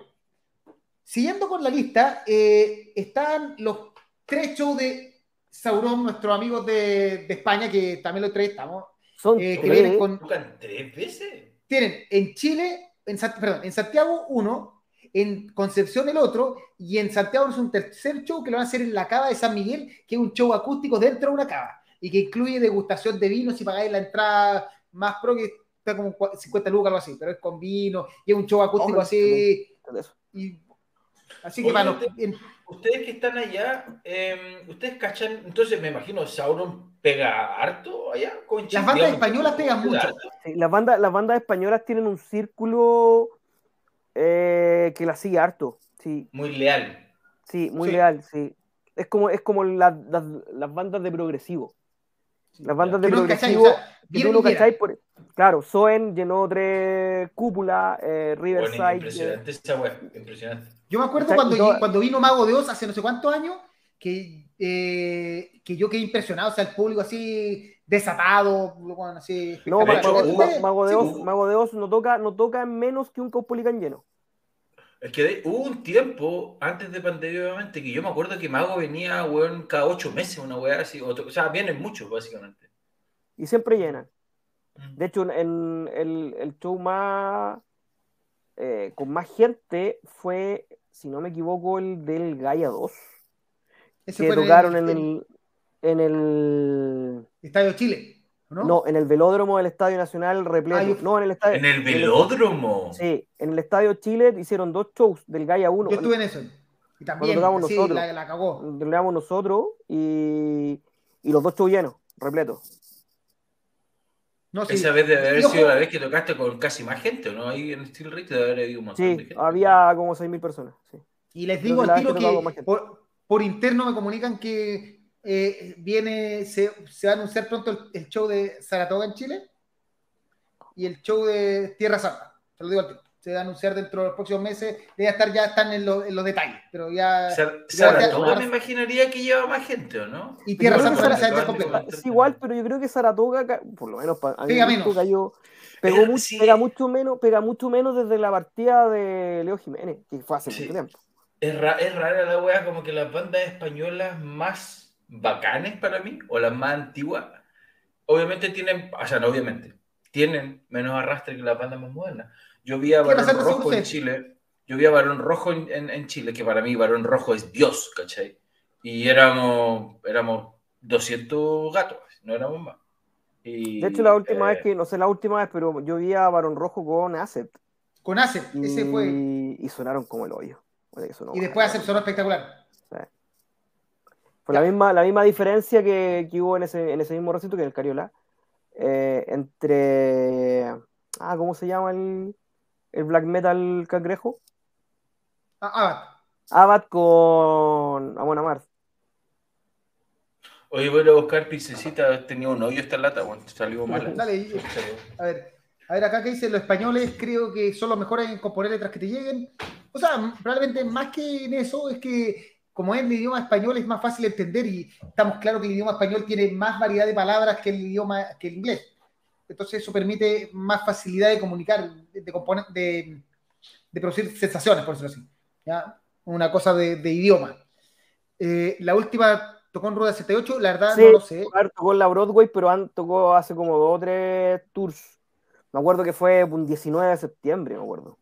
A: Siguiendo con la lista, eh, están los tres shows de Sauron, nuestros amigos de, de España, que también los entrevistamos.
B: Son
A: eh, que
B: tres.
A: vienen con,
C: ¿Tocan tres veces?
A: tienen en Chile, en, perdón, en Santiago uno, en Concepción el otro, y en Santiago es un tercer show que lo van a hacer en la cava de San Miguel, que es un show acústico dentro de una cava, y que incluye degustación de vinos y pagáis la entrada más pro, que está como cua- 50 lucas, algo así, pero es con vino, y es un show acústico
B: Oh,
A: así, y, así que
C: Oye,
A: en-
C: Ustedes que están allá, eh, ustedes cachan, entonces me imagino Sauron pega harto allá con
A: las bandas
C: digamos,
A: españolas pegan
C: pega
A: mucho.
B: Sí, las, bandas, las bandas españolas tienen un círculo eh, que la sigue harto. Sí,
C: Muy leal.
B: sí, muy
A: Sí.
B: leal, sí. Es como, es como la- las, las bandas de progresivo. Las bandas de progresivo.
A: o sea,
B: que
A: vieron
B: tú
A: vieran.
B: cacháis por- Claro, Soen llenó tres cúpulas, eh,
C: Bueno,
B: Riverside. eh,
C: impresionante esa wea, impresionante.
A: Yo me acuerdo cuando, cuando vino Mago de Oz hace no sé cuántos años, que, eh, que yo quedé impresionado, o sea, el público así desatado, bueno, así.
B: no,
C: De hecho,
B: Mago, Mago de
A: sí,
B: Oz,
C: hubo-
B: Mago de Oz no toca, no toca en menos que un Caupolicán lleno.
C: Es que de- hubo un tiempo, antes de pandemia, obviamente, que yo me acuerdo que Mago venía, weón, cada ocho meses, una weá así, o, o sea, vienen muchos, básicamente.
B: Y siempre llenan.
C: Mm.
B: De hecho, en el, el show más, eh, con más gente fue, si no me equivoco, el del Gaia 2.
A: Ese
B: que tocaron en el, en el.
A: Estadio Chile, ¿no?
B: No, en el velódromo del Estadio Nacional repleto. No, en el estadio.
C: En el velódromo.
B: Sí, en el Estadio Chile hicieron dos shows del Gaia 1.
A: Yo estuve en eso. Y también,
B: tocamos
A: sí,
B: nosotros.
A: la, la cagó.
B: nosotros y, y los dos shows llenos, repletos.
A: No, sí.
C: Esa vez debe haber sido la vez que tocaste con casi más gente, ¿no? Ahí en Steel Rate debe haber habido un montón de
B: Sí,
C: gente.
B: había como 6.000 personas. Sí.
A: Y les digo al tiro
B: que
A: que por interno me comunican que eh, viene, se, se va a anunciar pronto el, el show de Saratoga en Chile y el show de Tierra Santa. Se lo digo al tiro. Se va a anunciar dentro de los próximos meses. Debe estar ya están en, los- en los detalles, pero ya.
C: Sar-
A: ya-
C: Saratoga me imaginaría que lleva más gente, ¿o no?
A: y Tierra Santa se va a
C: Saratoga-
A: hacer completo.
B: Es igual, pero yo creo que Saratoga, por lo menos para
A: Pega menos.
B: cayó, pegó
C: Pero
B: mucho,
C: sí.
B: pega mucho menos, pega mucho menos desde la partida de Leo Jiménez, que fue hace
C: Sí.
B: mucho tiempo.
C: Es, ra- es rara la wea, como que las bandas españolas más bacanes para mí, o las más antiguas, obviamente tienen, o sea, no obviamente, tienen menos arrastre que las bandas más modernas. Yo vi a
A: ¿Qué
C: Barón Rojo en? Chile, yo vi a Barón Rojo en, en- en Chile, que para mí Barón Rojo es Dios, ¿cachai? Y éramos, éramos 200 gatos, no éramos más. Y,
B: De hecho, la última
C: eh,
B: vez que, no sé la última vez, pero yo vi a Barón Rojo con Asset
A: Con Ace, ese
B: y,
A: fue.
B: y sonaron como el hoyo.
A: Y después Ace
B: weón.
A: sonó espectacular.
B: Fue la misma, la misma diferencia que, que hubo en ese, en ese mismo recinto que en el Cariola. eh, entre. Ah, ¿cómo se llama el, el black metal cangrejo?
A: Ah, ah,
B: Abad con Amon Amar.
C: Oye, voy a buscar pincecita, tenía un hoyo esta lata, bueno, salió mala.
A: Dale, y- A ver, a ver, acá que dicen los españoles, creo que son los mejores en componer letras que te lleguen. O sea, probablemente más que en eso, es que como es el idioma español es más fácil de entender y estamos claros que el idioma español tiene más variedad de palabras que el idioma que el inglés. Entonces eso permite más facilidad de comunicar, de, producir sensaciones, por decirlo así. ¿ya? Una cosa de, de idioma. Eh, la última tocó en Rueda 78, la verdad
B: Sí,
A: no lo sé.
B: Tocó en la Broadway, pero han, tocó hace como dos o tres tours. Me acuerdo que fue un 19 de septiembre, me acuerdo.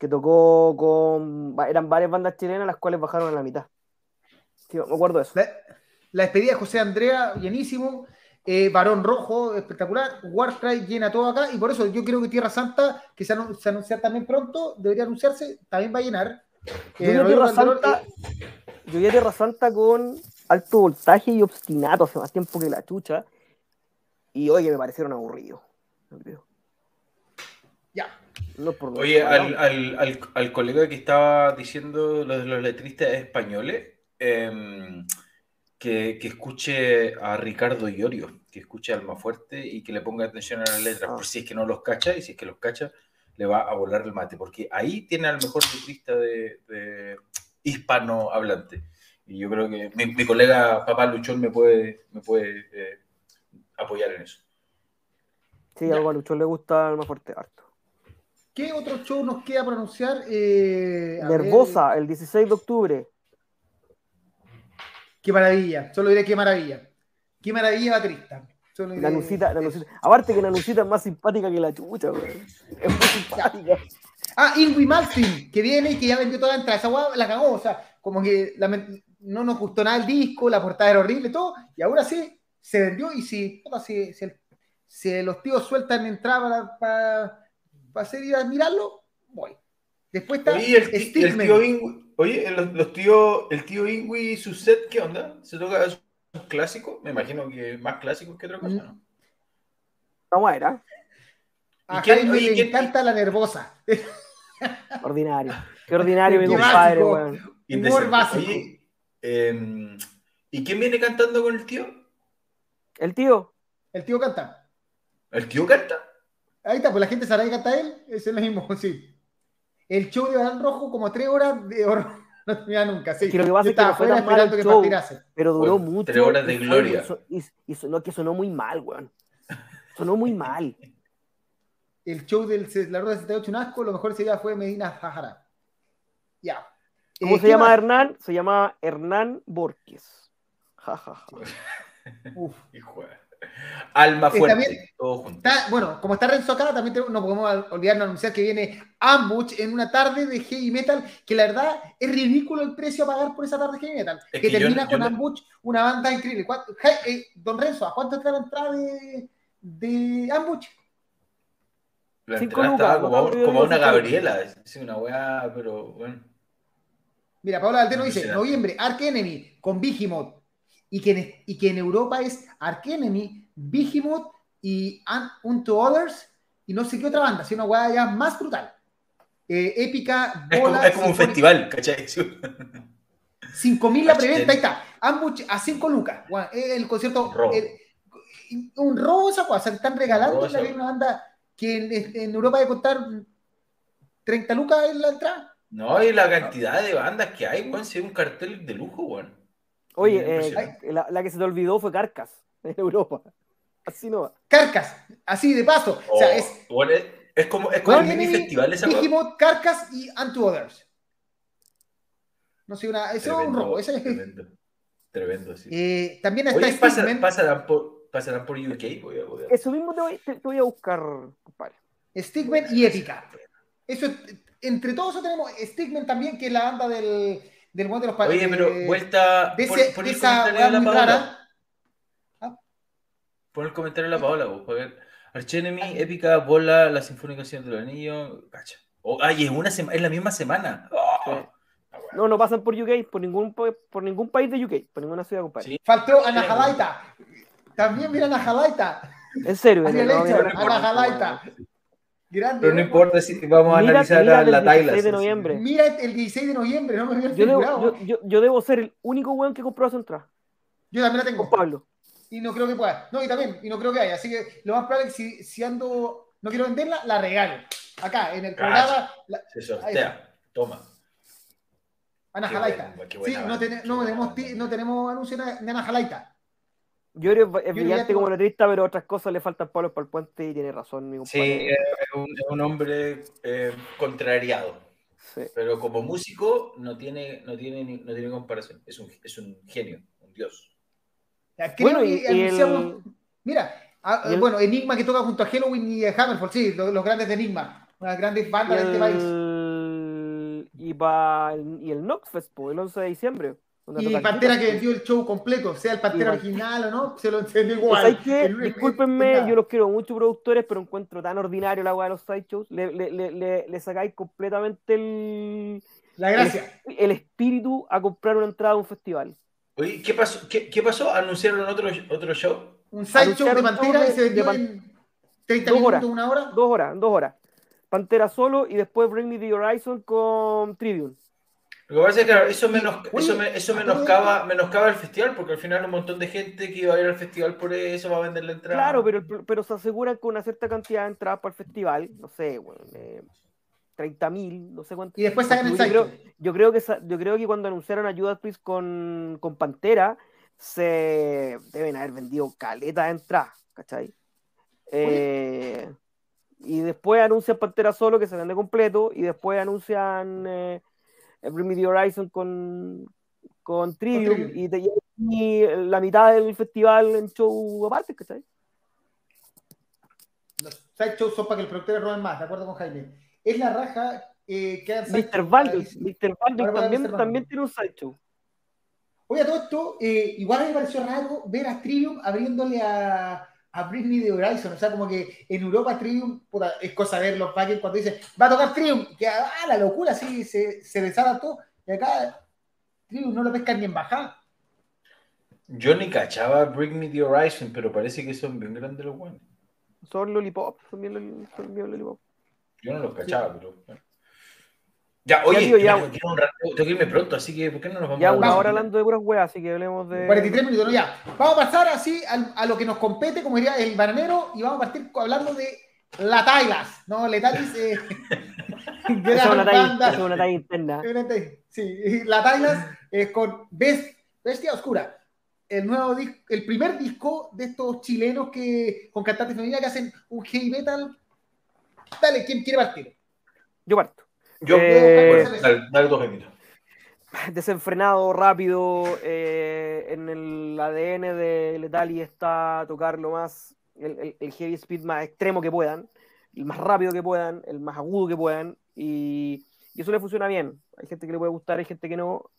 B: Que tocó con. Eran varias bandas chilenas, las cuales bajaron a la mitad. Sí, me acuerdo de eso.
A: La, la despedida de José Andrea, llenísimo. Eh, Barón Rojo, espectacular. Warcry llena todo acá. Y por eso yo creo que Tierra Santa, que se, anun- se anuncia también pronto, debería anunciarse, también va a llenar.
B: Yo
A: Eh,
B: vi a
A: Rodrigo
B: Tierra Santa,
A: eh,
B: yo vi a Tierra Santa con alto voltaje y obstinato hace más tiempo que la chucha. Y oye, me parecieron aburridos. creo.
A: Ya.
B: No por
C: Oye, al, al, al, al colega que estaba diciendo lo de los letristas españoles, em, que, que escuche a Ricardo Iorio, que escuche Almafuerte y que le ponga atención a las letras,
B: Ah.
C: por si es que no los cacha, y si es que los cacha, le va a volar el mate, porque ahí tiene al mejor letrista de, de hispano hablante. Y yo creo que mi, mi colega Papá Luchón me puede, me puede eh, apoyar en eso.
B: Sí,
A: Ya.
B: algo a Lucho le gusta más fuerte harto.
A: ¿Qué otro show nos queda por anunciar? Eh,
B: Nervosa, el 16 de octubre.
A: qué maravilla. Solo diré qué maravilla. Qué maravilla baterista. Solo diré-
B: Nanucita, Nanucita. Aparte que Nanucita es más simpática que la chucha, weón. Es muy simpática.
A: Ah, Ingrid Malmsteen, que viene y que ya vendió toda la entrada. Esa guapa la cagó, o sea, como que no nos gustó nada el disco, la portada era horrible, todo, y ahora sí, se vendió y si, si, si si los tíos sueltan entrada para, para, hacer ir a mirarlo, voy. Después está
C: Oye, el, ti- el tío Ingui, oye, los, los tíos, el tío Ingui y su set, ¿qué onda? ¿Se toca sus clásicos? Me imagino que más clásicos que otra cosa, ¿no?
B: Vamos a ver, ¿ah?
A: A
C: ¿Y quién-
A: Jaime
C: oye,
A: le
C: quién-
A: encanta la nervosa.
B: Ordinario. Qué ordinario, mi compadre, weón.
C: Indecente.
A: básico.
C: Oye, em, ¿y quién viene cantando con el tío?
B: El tío.
A: El tío canta.
C: ¿El tío canta?
A: Ahí está, pues la gente canta él, es el mismo, sí. El show de Balán Rojo, como tres horas de oro. No termina nunca, sí.
B: Que lo que pasa
A: Yo
B: es que no fue tan mal el show. Pero duró
C: Bueno,
B: mucho.
C: tres horas de
B: y
C: gloria.
B: y Y, y sonó que sonó muy mal, weón. Sonó muy mal.
A: El show del la rueda 78 un asco, lo mejor sería fue Medina Zahara. Ya.
B: ¿Cómo
A: Eh,
B: se
A: ¿qué
B: llama
A: más?
B: Hernán? Se llama Hernán Borges. Ja, ja, ja.
A: Uf.
C: Hijo de- Alma fuerte,
A: bien.
C: todo junto.
A: Está- bueno, como está Renzo acá, también tenemos- no podemos olvidarnos de anunciar que viene Ambush en una tarde de heavy metal, que la verdad es ridículo el precio a pagar por esa tarde de heavy metal.
C: Es
A: que, termina
C: yo
A: con
C: no-
A: Ambush, una banda increíble. ¿Cuánto- Ja- eh, don Renzo, ¿a cuánto está la entrada de, de Ambush?
C: La entrada estaba como, como una Gabriela, es una weá, pero bueno.
A: Mira, Paola Alteno dice, noviembre, Ark Enemy con Behemoth. Y que, en, y que en Europa es Ark Enemy, Behemoth y Un- Unto Others y no sé qué otra banda, sino una weá ya más brutal. Eh, épica,
C: Es como,
A: bola,
C: es como un festival, ¿cachai?
A: 5.000 la preventa, ahí está. Ambush a 5 lucas. Bueno, eh, el concierto.
C: Un robo.
A: eh, un robo esa cosa. Están regalando la una banda que en, en Europa debe costar 30 lucas en la entrada.
C: No, y la cantidad de bandas que hay, weón, si es un cartel de lujo, weón.
B: Oye, eh, la, la que se te olvidó fue Carcas, en Europa. Así no va.
A: Carcas, así de paso. O sea,
C: Oh,
A: es
C: es, es como, es como un mini festival esa.
A: Behemoth, Carcas y Unto Others. No sé, una, eso es un robo. Ese es-
C: Tremendo, tremendo, sí.
A: eh, también está
C: Oye, pasa- pasarán, por, pasarán por UK, voy a, voy a-
B: Eso mismo te voy, te- te voy a buscar, compadre.
A: Stickman y Épica. Eso, es- entre todos eso tenemos Stickman también, que es la banda del, del de los
C: Oye, pero
A: eh,
C: vuelta.
A: de, ese- de
C: el
A: esa
C: comentario de la Paola.
A: rara.
C: Pon el comentario de la Paola, vos, ver. Archenemy, épica, bola, la Sinfónica Señor del Anillo. Cacha. Oh, ay, es, una sema- es la misma semana. Oh,
B: Sí. No, no pasan por UK, por ningún, por ningún país de UK, por ninguna ciudad, compadre.
C: Sí.
A: Faltó Anahalaita. También mira Anahalaita.
B: En serio, no, mira,
A: Anahalaita. Grande.
C: Pero no importa si vamos a
B: Mira-
C: analizar
B: mira
C: a
B: el
C: la
B: 16
C: Tyler.
B: de noviembre.
A: Mira el 16 de noviembre, no me había
B: yo, debo, yo, yo, yo debo ser el único weón que compró esa entrada,
A: Yo también la tengo.
B: con Pablo.
A: Y no creo que pueda. No, y también, y no creo que haya. Así que lo más probable es que si, si ando, no quiero venderla, la regalo. Acá, en el programa, la,
C: Se sortea. Toma.
A: Ana
C: Qué
A: Jalaita.
C: buena,
A: Sí,
C: buena
A: no, ten- no, tenemos, no tenemos anuncio de Ana Jalaita.
B: Yo creo que es
A: ya
B: brillante
A: tengo-
B: como letrista, pero otras cosas le faltan palos para el puente y tiene razón, mi
C: Sí,
B: compadre.
C: es un, es un hombre eh, contrariado.
B: Sí.
C: Pero como músico no tiene, no tiene, no tiene comparación. Es un, es un genio, un dios.
A: Ya, creo
B: Bueno, y-
A: que
B: y
A: anunciamos- Mira, ah,
B: y el-
A: bueno, Enigma que toca junto a Halloween y a Hammerfall, sí, los, los grandes de Enigma, unas grandes bandas de este país.
B: el, y, pa- y el Knockfest, el 11 de diciembre.
A: Y
B: tocan
A: Pantera que vendió el show completo, sea el Pantera
B: Y-
A: original o no, se lo encendió
B: Pues,
A: igual.
B: ¿sabes qué?
A: El- el-
B: Discúlpenme, yo los quiero mucho productores, pero encuentro tan ordinario la weá de los sideshows. Le, le, le, le, le sacáis completamente el,
A: La gracia.
B: el espíritu a comprar una entrada a un festival.
C: Oye, ¿qué pasó? ¿Qué, qué pasó? ¿Anunciaron otro, otro show?
A: Un sideshow de Pantera
B: show
A: y se vendió
B: Pan-
A: en 30
B: Dos
A: minutos,
B: horas.
A: una hora.
B: Dos horas, dos horas. Pantera solo y después Bring Me the Horizon con Tribune.
C: Lo que pasa es que claro, eso, menos, eso, me- eso menoscaba, menoscaba el festival, porque al final un montón de gente que iba a ir al festival por eso va a vender la entrada.
B: Claro, pero, pero se aseguran con una cierta cantidad de entradas para el festival. No sé, bueno, eh, 30 mil, no sé cuánto.
A: Y después sacan el
B: Yo creo-. Yo creo que yo creo que cuando anunciaron a Judas Priest con, con Pantera, se deben haber vendido caleta de entradas, ¿cachai? Eh, y después anuncian Pantera solo que se vende completo, y después anuncian eh, Bring Me the Horizon con, con Trivium, y te y la mitad del festival en show aparte, ¿cachai?
A: Los sideshows son para que el productor roben más, de acuerdo con Jaime. Es la raja eh, que hagan
B: Mr.
A: para-
B: Mr. También,
A: Mr.
B: También tiene un sideshow.
A: Oye, a todo esto, eh, igual me pareció raro ver a Trivium abriéndole a, a Britney de Horizon. O sea, como que en Europa Trivium, puta, es cosa ver los paquetes cuando dicen, va a tocar Trivium, que ah, la locura, sí, se, se desata todo. Y acá Trivium no lo pescan ni en bajada.
C: Yo ni cachaba Bring Me the Horizon, pero parece que son bien grandes los buenos.
B: Son Lollipop, son bien, loli- son bien Lollipop.
C: Yo no los cachaba, pero. bueno. Ya, oye,
B: tío, ya.
C: tengo que ir un rato- tengo que irme pronto, así que ¿por qué no nos vamos
B: Ya
C: a
B: una hora hablando de puras weas, así que hablemos de.
A: 43 minutos, no ya. Vamos a pasar así a, lo que nos compete, como diría el bananero, y vamos a partir hablando de la Tailas, ¿no? Letalis, eh,
B: Esa es una talla, es una talla interna.
A: Sí, la Tailas eh, con Best- Bestia Oscura. El nuevo dis- el primer disco de estos chilenos que con cantantes femeninas que hacen un heavy metal. Dale, ¿quién quiere partir?
B: Yo parto.
C: Yo,
B: Eh,
C: bueno, dale, dale dos minutos.
B: desenfrenado, rápido. eh, en el ADN de Letali está tocar lo más, el, el- el heavy speed más extremo que puedan, el más rápido que puedan, el más agudo que puedan. Y, y eso le funciona bien. Hay gente que le puede gustar, hay gente que no.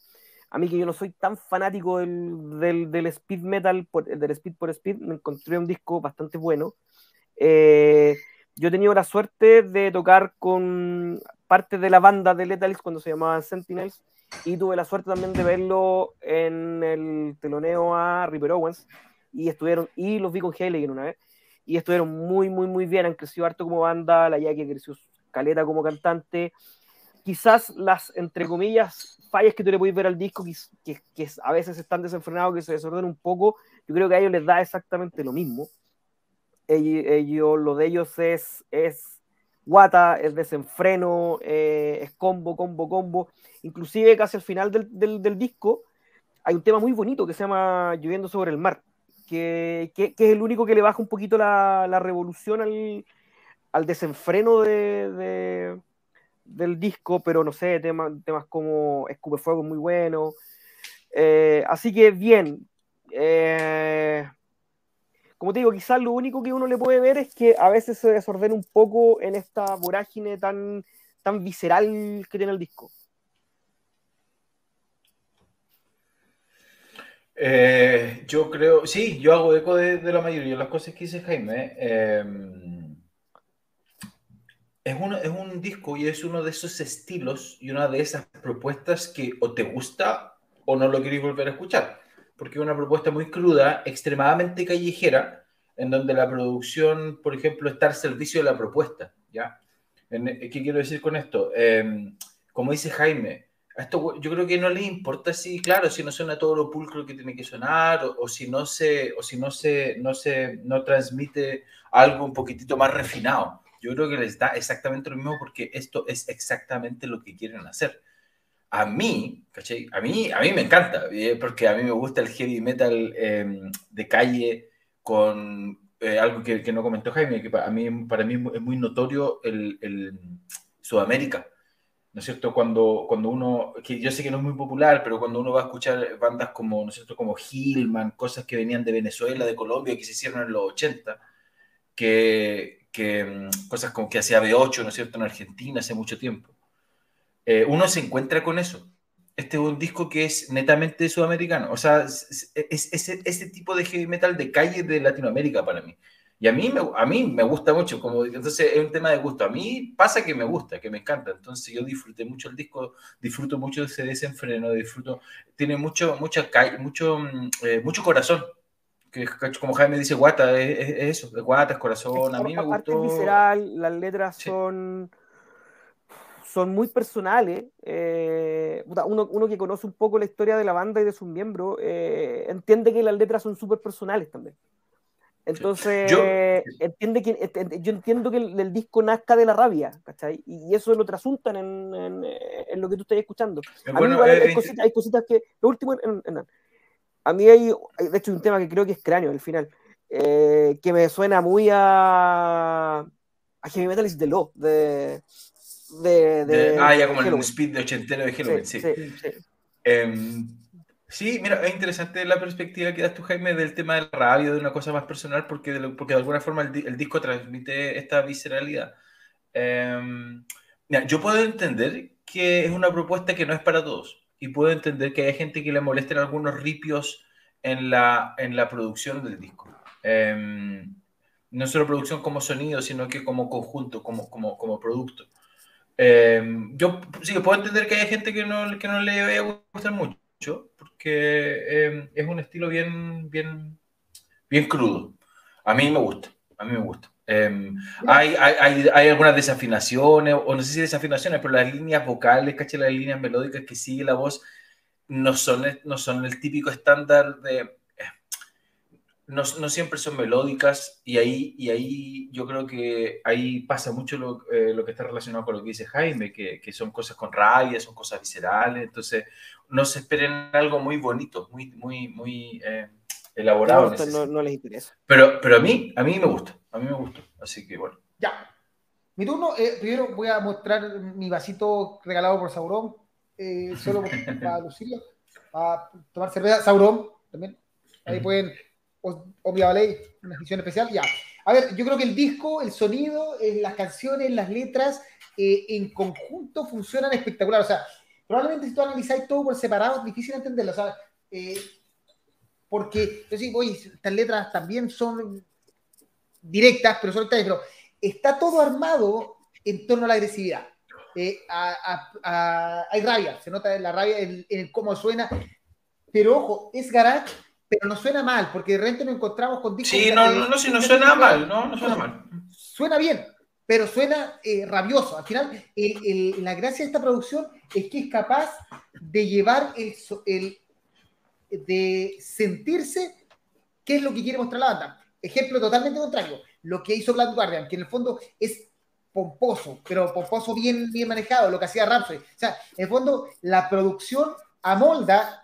B: A mí que yo no soy tan fanático del, del, del speed metal, por- del speed por speed, me encontré un disco bastante bueno. Eh, yo he tenido la suerte de tocar con parte de la banda de Letalis cuando se llamaban Sentinels y tuve la suerte también de verlo en el teloneo a Ripper Owens y estuvieron y los vi con Haley una vez y estuvieron muy muy muy bien han crecido harto como banda la Jackie creció caleta como cantante. Quizás las entre comillas fallas que tú le puedes ver al disco que, que, que a veces están desenfrenados que se desordenan un poco yo creo que a ellos les da exactamente lo mismo. Ellos, ellos lo de ellos es es guata, es desenfreno, eh, es combo, combo, combo. Inclusive casi al final del, del, disco hay un tema muy bonito que se llama Lloviendo sobre el mar, que, que, es el único que le baja un poquito la, la revolución al, al desenfreno de, de, del disco, pero no sé, temas, temas como Escupe Fuego muy bueno. Eh, así que bien. Eh, como te digo, quizás lo único que uno le puede ver es que a veces se desordena un poco en esta vorágine tan, tan visceral que tiene el disco.
C: Eh, yo creo, sí, yo hago eco de, la mayoría de las cosas que dice Jaime. Eh, es, uno, es un disco y es uno de esos estilos y una de esas propuestas que o te gusta o no lo queréis volver a escuchar porque es una propuesta muy cruda, extremadamente callejera, en donde la producción, por ejemplo, está al servicio de la propuesta. ¿ya? ¿Qué quiero decir con esto? Eh, como dice Jaime, esto yo creo que no le importa si, claro, si no suena todo lo pulcro que tiene que sonar, o, o si no se, o si no se, no se, no transmite algo un poquitito más refinado. Yo creo que les da exactamente lo mismo porque esto es exactamente lo que quieren hacer a mí, ¿cachai? A mí, a mí me encanta, ¿eh? porque a mí me gusta el heavy metal eh, de calle con eh, algo que, no comentó Jaime, que para mí, para mí es muy notorio el, el, Sudamérica, ¿no es cierto? Cuando, cuando uno, que yo sé que no es muy popular, pero cuando uno va a escuchar bandas como, ¿no es cierto? Como Hillman, cosas que venían de Venezuela, de Colombia, que se hicieron en los 80, que, que cosas como que hacía B8, ¿no es cierto? En Argentina hace mucho tiempo eh, uno se encuentra con eso. Este es un disco que es netamente sudamericano. O sea, es, es, es ese tipo de heavy metal de calle de Latinoamérica para mí. Y a mí, me, a mí me gusta mucho. Como, entonces es un tema de gusto. A mí pasa que me gusta, que me encanta. Entonces yo disfruté mucho el disco, disfruto mucho de ese desenfreno, disfruto. Tiene mucho, mucha calle, mucho, eh, mucho corazón. Que, como Jaime dice, guata, es, es eso, guata, es corazón. A mí me gustó.
B: visceral, las letras sí. son son muy personales. Eh, uno, uno, que conoce un poco la historia de la banda y de sus miembros eh, entiende que las letras son súper personales también. Entonces, yo, entiende que, yo entiendo que el, el, disco nazca de la rabia, ¿cachai? Y eso lo trasuntan en, en, en lo que tú estás escuchando. A bueno, mí eh, hay, cositas, hay, cositas, que, lo último, a mí hay, de hecho, un tema que creo que es cráneo al final, eh, que me suena muy a, a Heavy Metal is the Law, de, de, de,
C: de, ah, ya como el speed de ochentero de Halloween, sí.
B: Sí, sí, sí.
C: Eh, sí, mira, es interesante la perspectiva que das tú, Jaime, del tema del rabia, de una cosa más personal, porque de, lo, porque de alguna forma el, el, disco transmite esta visceralidad. Eh, mira, yo puedo entender que es una propuesta que no es para todos, y puedo entender que hay gente que le molesten algunos ripios en la, en la producción del disco. Eh, no solo producción como sonido, sino que como conjunto, como, como, como producto. Eh, yo sí que puedo entender que hay gente que no, que no le vaya a gustar mucho, porque eh, es un estilo bien, bien, bien crudo. A mí me gusta, a mí me gusta. Eh, hay, hay, hay, algunas desafinaciones, o no sé si desafinaciones, pero las líneas vocales, ¿caché? Las líneas melódicas que sigue la voz no son, no son el típico estándar de no, no, siempre son melódicas y ahí, y ahí yo creo que ahí pasa mucho lo, eh, lo que está relacionado con lo que dice Jaime, que, que, son cosas con rabia, son cosas viscerales, entonces no se esperen algo muy bonito, muy, muy, muy eh, elaborado.
B: No, no, no, les interesa.
C: Pero, pero a mí, a mí me gusta, a mí me gusta, así que bueno.
A: Ya. Mi turno, eh, primero voy a mostrar mi vasito regalado por Sauron. eh, solo para lucirlo, para tomar cerveza, Sauron también, ahí pueden, obvia ley, una edición especial, ya. A ver, yo creo que el disco, el sonido, eh, las canciones, las letras, eh, en conjunto funcionan espectacular, o sea, probablemente si tú analizáis todo por separado es difícil entenderlo, o sea, porque, yo sí, oye, estas letras también son directas, pero son pero está todo armado en torno a la agresividad. Eh, hay rabia, se nota la rabia en, cómo suena, pero ojo, es garage, pero no suena mal, porque de repente nos encontramos con
C: discos. Sí, no, no, no, si no suena mal, no, no suena mal.
A: Suena bien, pero suena eh, rabioso. Al final, la gracia de esta producción es que es capaz de llevar el, el, de sentirse qué es lo que quiere mostrar la banda. Ejemplo totalmente contrario, lo que hizo Black Guardian, que en el fondo es pomposo, pero pomposo bien, bien manejado, lo que hacía Rhapsody. O sea, en el fondo, la producción amolda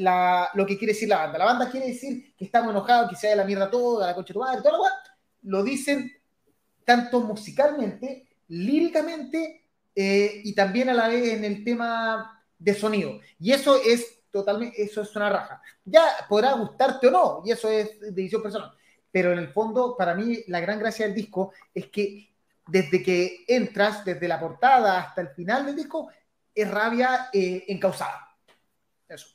A: la, lo que quiere decir la banda. La banda quiere decir que estamos enojados, que se de la mierda todo, la concha de tu madre, todo lo cual. Lo dicen tanto musicalmente, líricamente eh, y también a la vez en el tema de sonido. Y eso es totalmente, eso es una raja. Ya podrá gustarte o no, y eso es decisión personal. Pero en el fondo, para mí, la gran gracia del disco es que desde que entras, desde la portada hasta el final del disco, es rabia eh, encausada. Eso.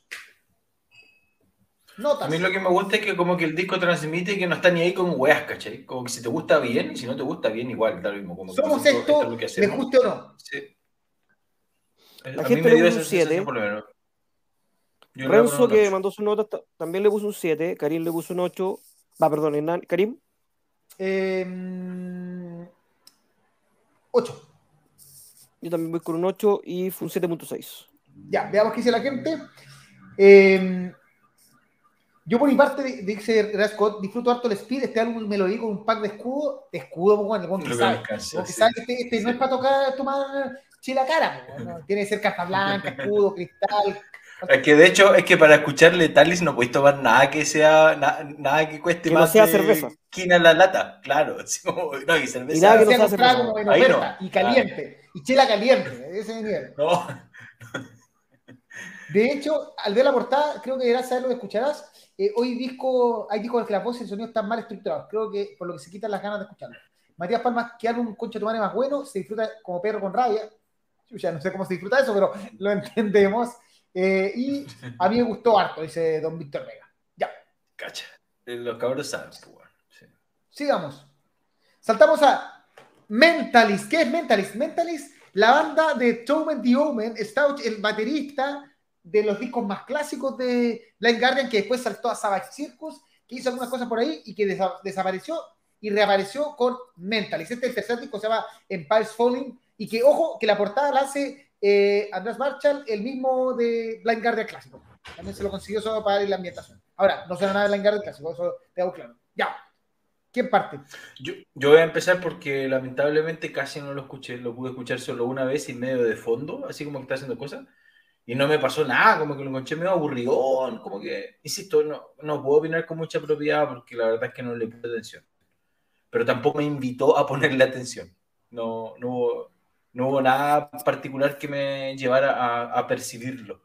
C: Notas. A mí lo que me gusta es que como que el disco transmite que no está ni ahí con weas, ¿cachai? Como que si te gusta bien y si no te gusta bien, igual, da lo mismo. Como
A: Somos esto, me guste o no. Sí.
B: La a gente le puso un 7. Renzo, que mandó su nota, también le puso un 7. Karim le puso un 8. Va, perdón, Karim.
A: Eh, 8.
B: Yo también voy con un 8 y fue un 7.6.
A: Ya, veamos qué dice la gente. Eh, yo por mi parte, dice Scott, disfruto harto el Speed, este álbum me lo di con un pack de escudo, de escudo, pues, bueno, que sabe, que sabe que este, este, no es para tocar, tomar chila cara, pues, tiene que ser caja blanca, escudo, cristal,
C: es que de hecho, es que para escuchar Letalis no puedes tomar nada que sea, nada que cueste más.
B: No sea cerveza.
C: Quina la lata, claro. no,
A: y cerveza. Y nada que no sea cerveza. y caliente. Y chela caliente, ese nivel. No. De hecho, al ver la portada, creo que deberás saber lo que escucharás. Eh, hoy disco, hay discos en que la voz y el sonido están mal estructurados. Creo que por lo que se quitan las ganas de escucharlo. Matías Palmas, que álbum concha tu madre más bueno, se disfruta como perro con rabia. Yo ya no sé cómo se disfruta eso, pero lo entendemos. Eh, y a mí me gustó harto, dice don Víctor Vega. Ya.
C: Cacha. Los cabros saben, pues,
A: Sigamos. Saltamos a Mentalist. ¿Qué es Mentalist? Mentalist, la banda de Tobin the Omen, Stouch, el baterista de los discos más clásicos de Blind Guardian, que después saltó a Savage Circus, que hizo algunas cosas por ahí y que desapareció y reapareció con Mentalist. Este es el tercer disco, se llama Empire's Falling, y que, ojo, que la portada la hace eh, Andrés Marshall, el mismo de Blind Guardian clásico. También se lo consiguió solo para la ambientación. Ahora, no suena nada de Blind Guardian clásico, eso te hago claro. Ya. ¿Quién parte?
C: Yo, yo, voy a empezar porque lamentablemente casi no lo escuché, lo pude escuchar solo una vez y medio de fondo, así como que está haciendo cosas, y no me pasó nada, como que lo encontré medio aburridón, como que, insisto, no, no puedo opinar con mucha propiedad porque la verdad es que no le puse atención, pero tampoco me invitó a ponerle atención, no, no, no hubo nada particular que me llevara a, percibirlo.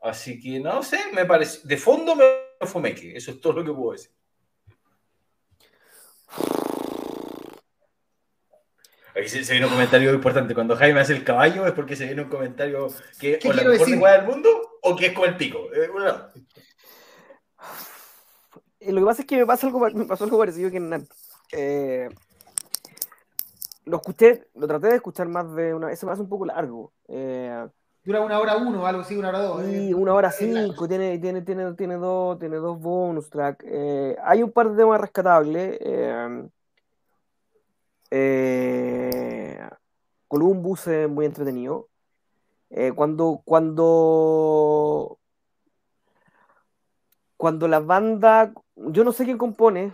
C: Así que no sé, me parece. De fondo me que eso es todo lo que puedo decir. Aquí se, viene un comentario importante. Cuando Jaime hace el caballo es porque se viene un comentario que es la mejor lengua del mundo o que es con el pico. Eh,
B: lo que pasa es que me, pasa algo, me pasó algo parecido que en eh, lo escuché, lo traté de escuchar más de una vez, se me hace un poco largo. Eh,
A: Dura una hora uno, algo así, una hora dos.
B: Sí, eh. una hora cinco, tiene, tiene, tiene, tiene, dos, tiene dos bonus tracks. Eh, hay un par de temas rescatables. Columbus es muy entretenido. cuando, cuando, cuando la banda, yo no sé quién compone,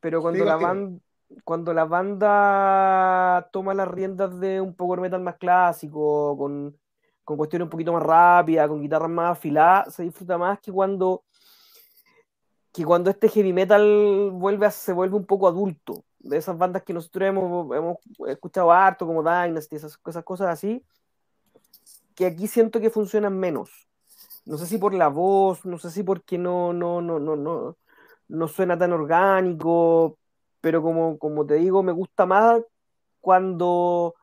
B: pero cuando la banda cuando la banda toma las riendas de un power metal más clásico, con, con cuestiones un poquito más rápidas, con guitarras más afiladas, se disfruta más que cuando que cuando este heavy metal vuelve a, se vuelve un poco adulto, de esas bandas que nosotros hemos, hemos escuchado harto, como Dynasty, esas, esas cosas así, que aquí siento que funcionan menos. No sé si por la voz, no sé si porque no, no, no, no, no, no suena tan orgánico, pero como, como te digo, me gusta más cuando,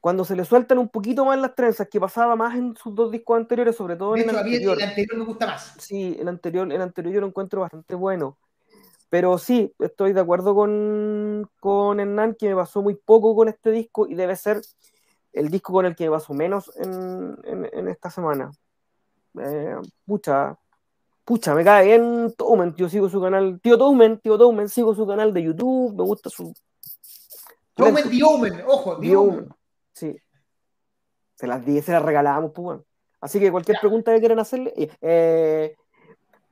B: cuando se le sueltan un poquito más las trenzas, que pasaba más en sus dos discos anteriores, sobre todo en el anterior.
A: el anterior me gusta más.
B: Sí, el anterior, el anterior yo lo encuentro bastante bueno. Pero sí, estoy de acuerdo con, con Hernán, que me pasó muy poco con este disco y debe ser el disco con el que me pasó menos en, en, esta semana. Eh, pucha, pucha, me cae bien Toumen, yo sigo su canal, tío Toumen, tío Toumen, sigo su canal de YouTube, me gusta su...
A: Toumen Diomen, ojo, Diomen.
B: Sí. Se las di, se las regalamos, pues bueno. Así que cualquier pregunta que quieran hacerle, eh,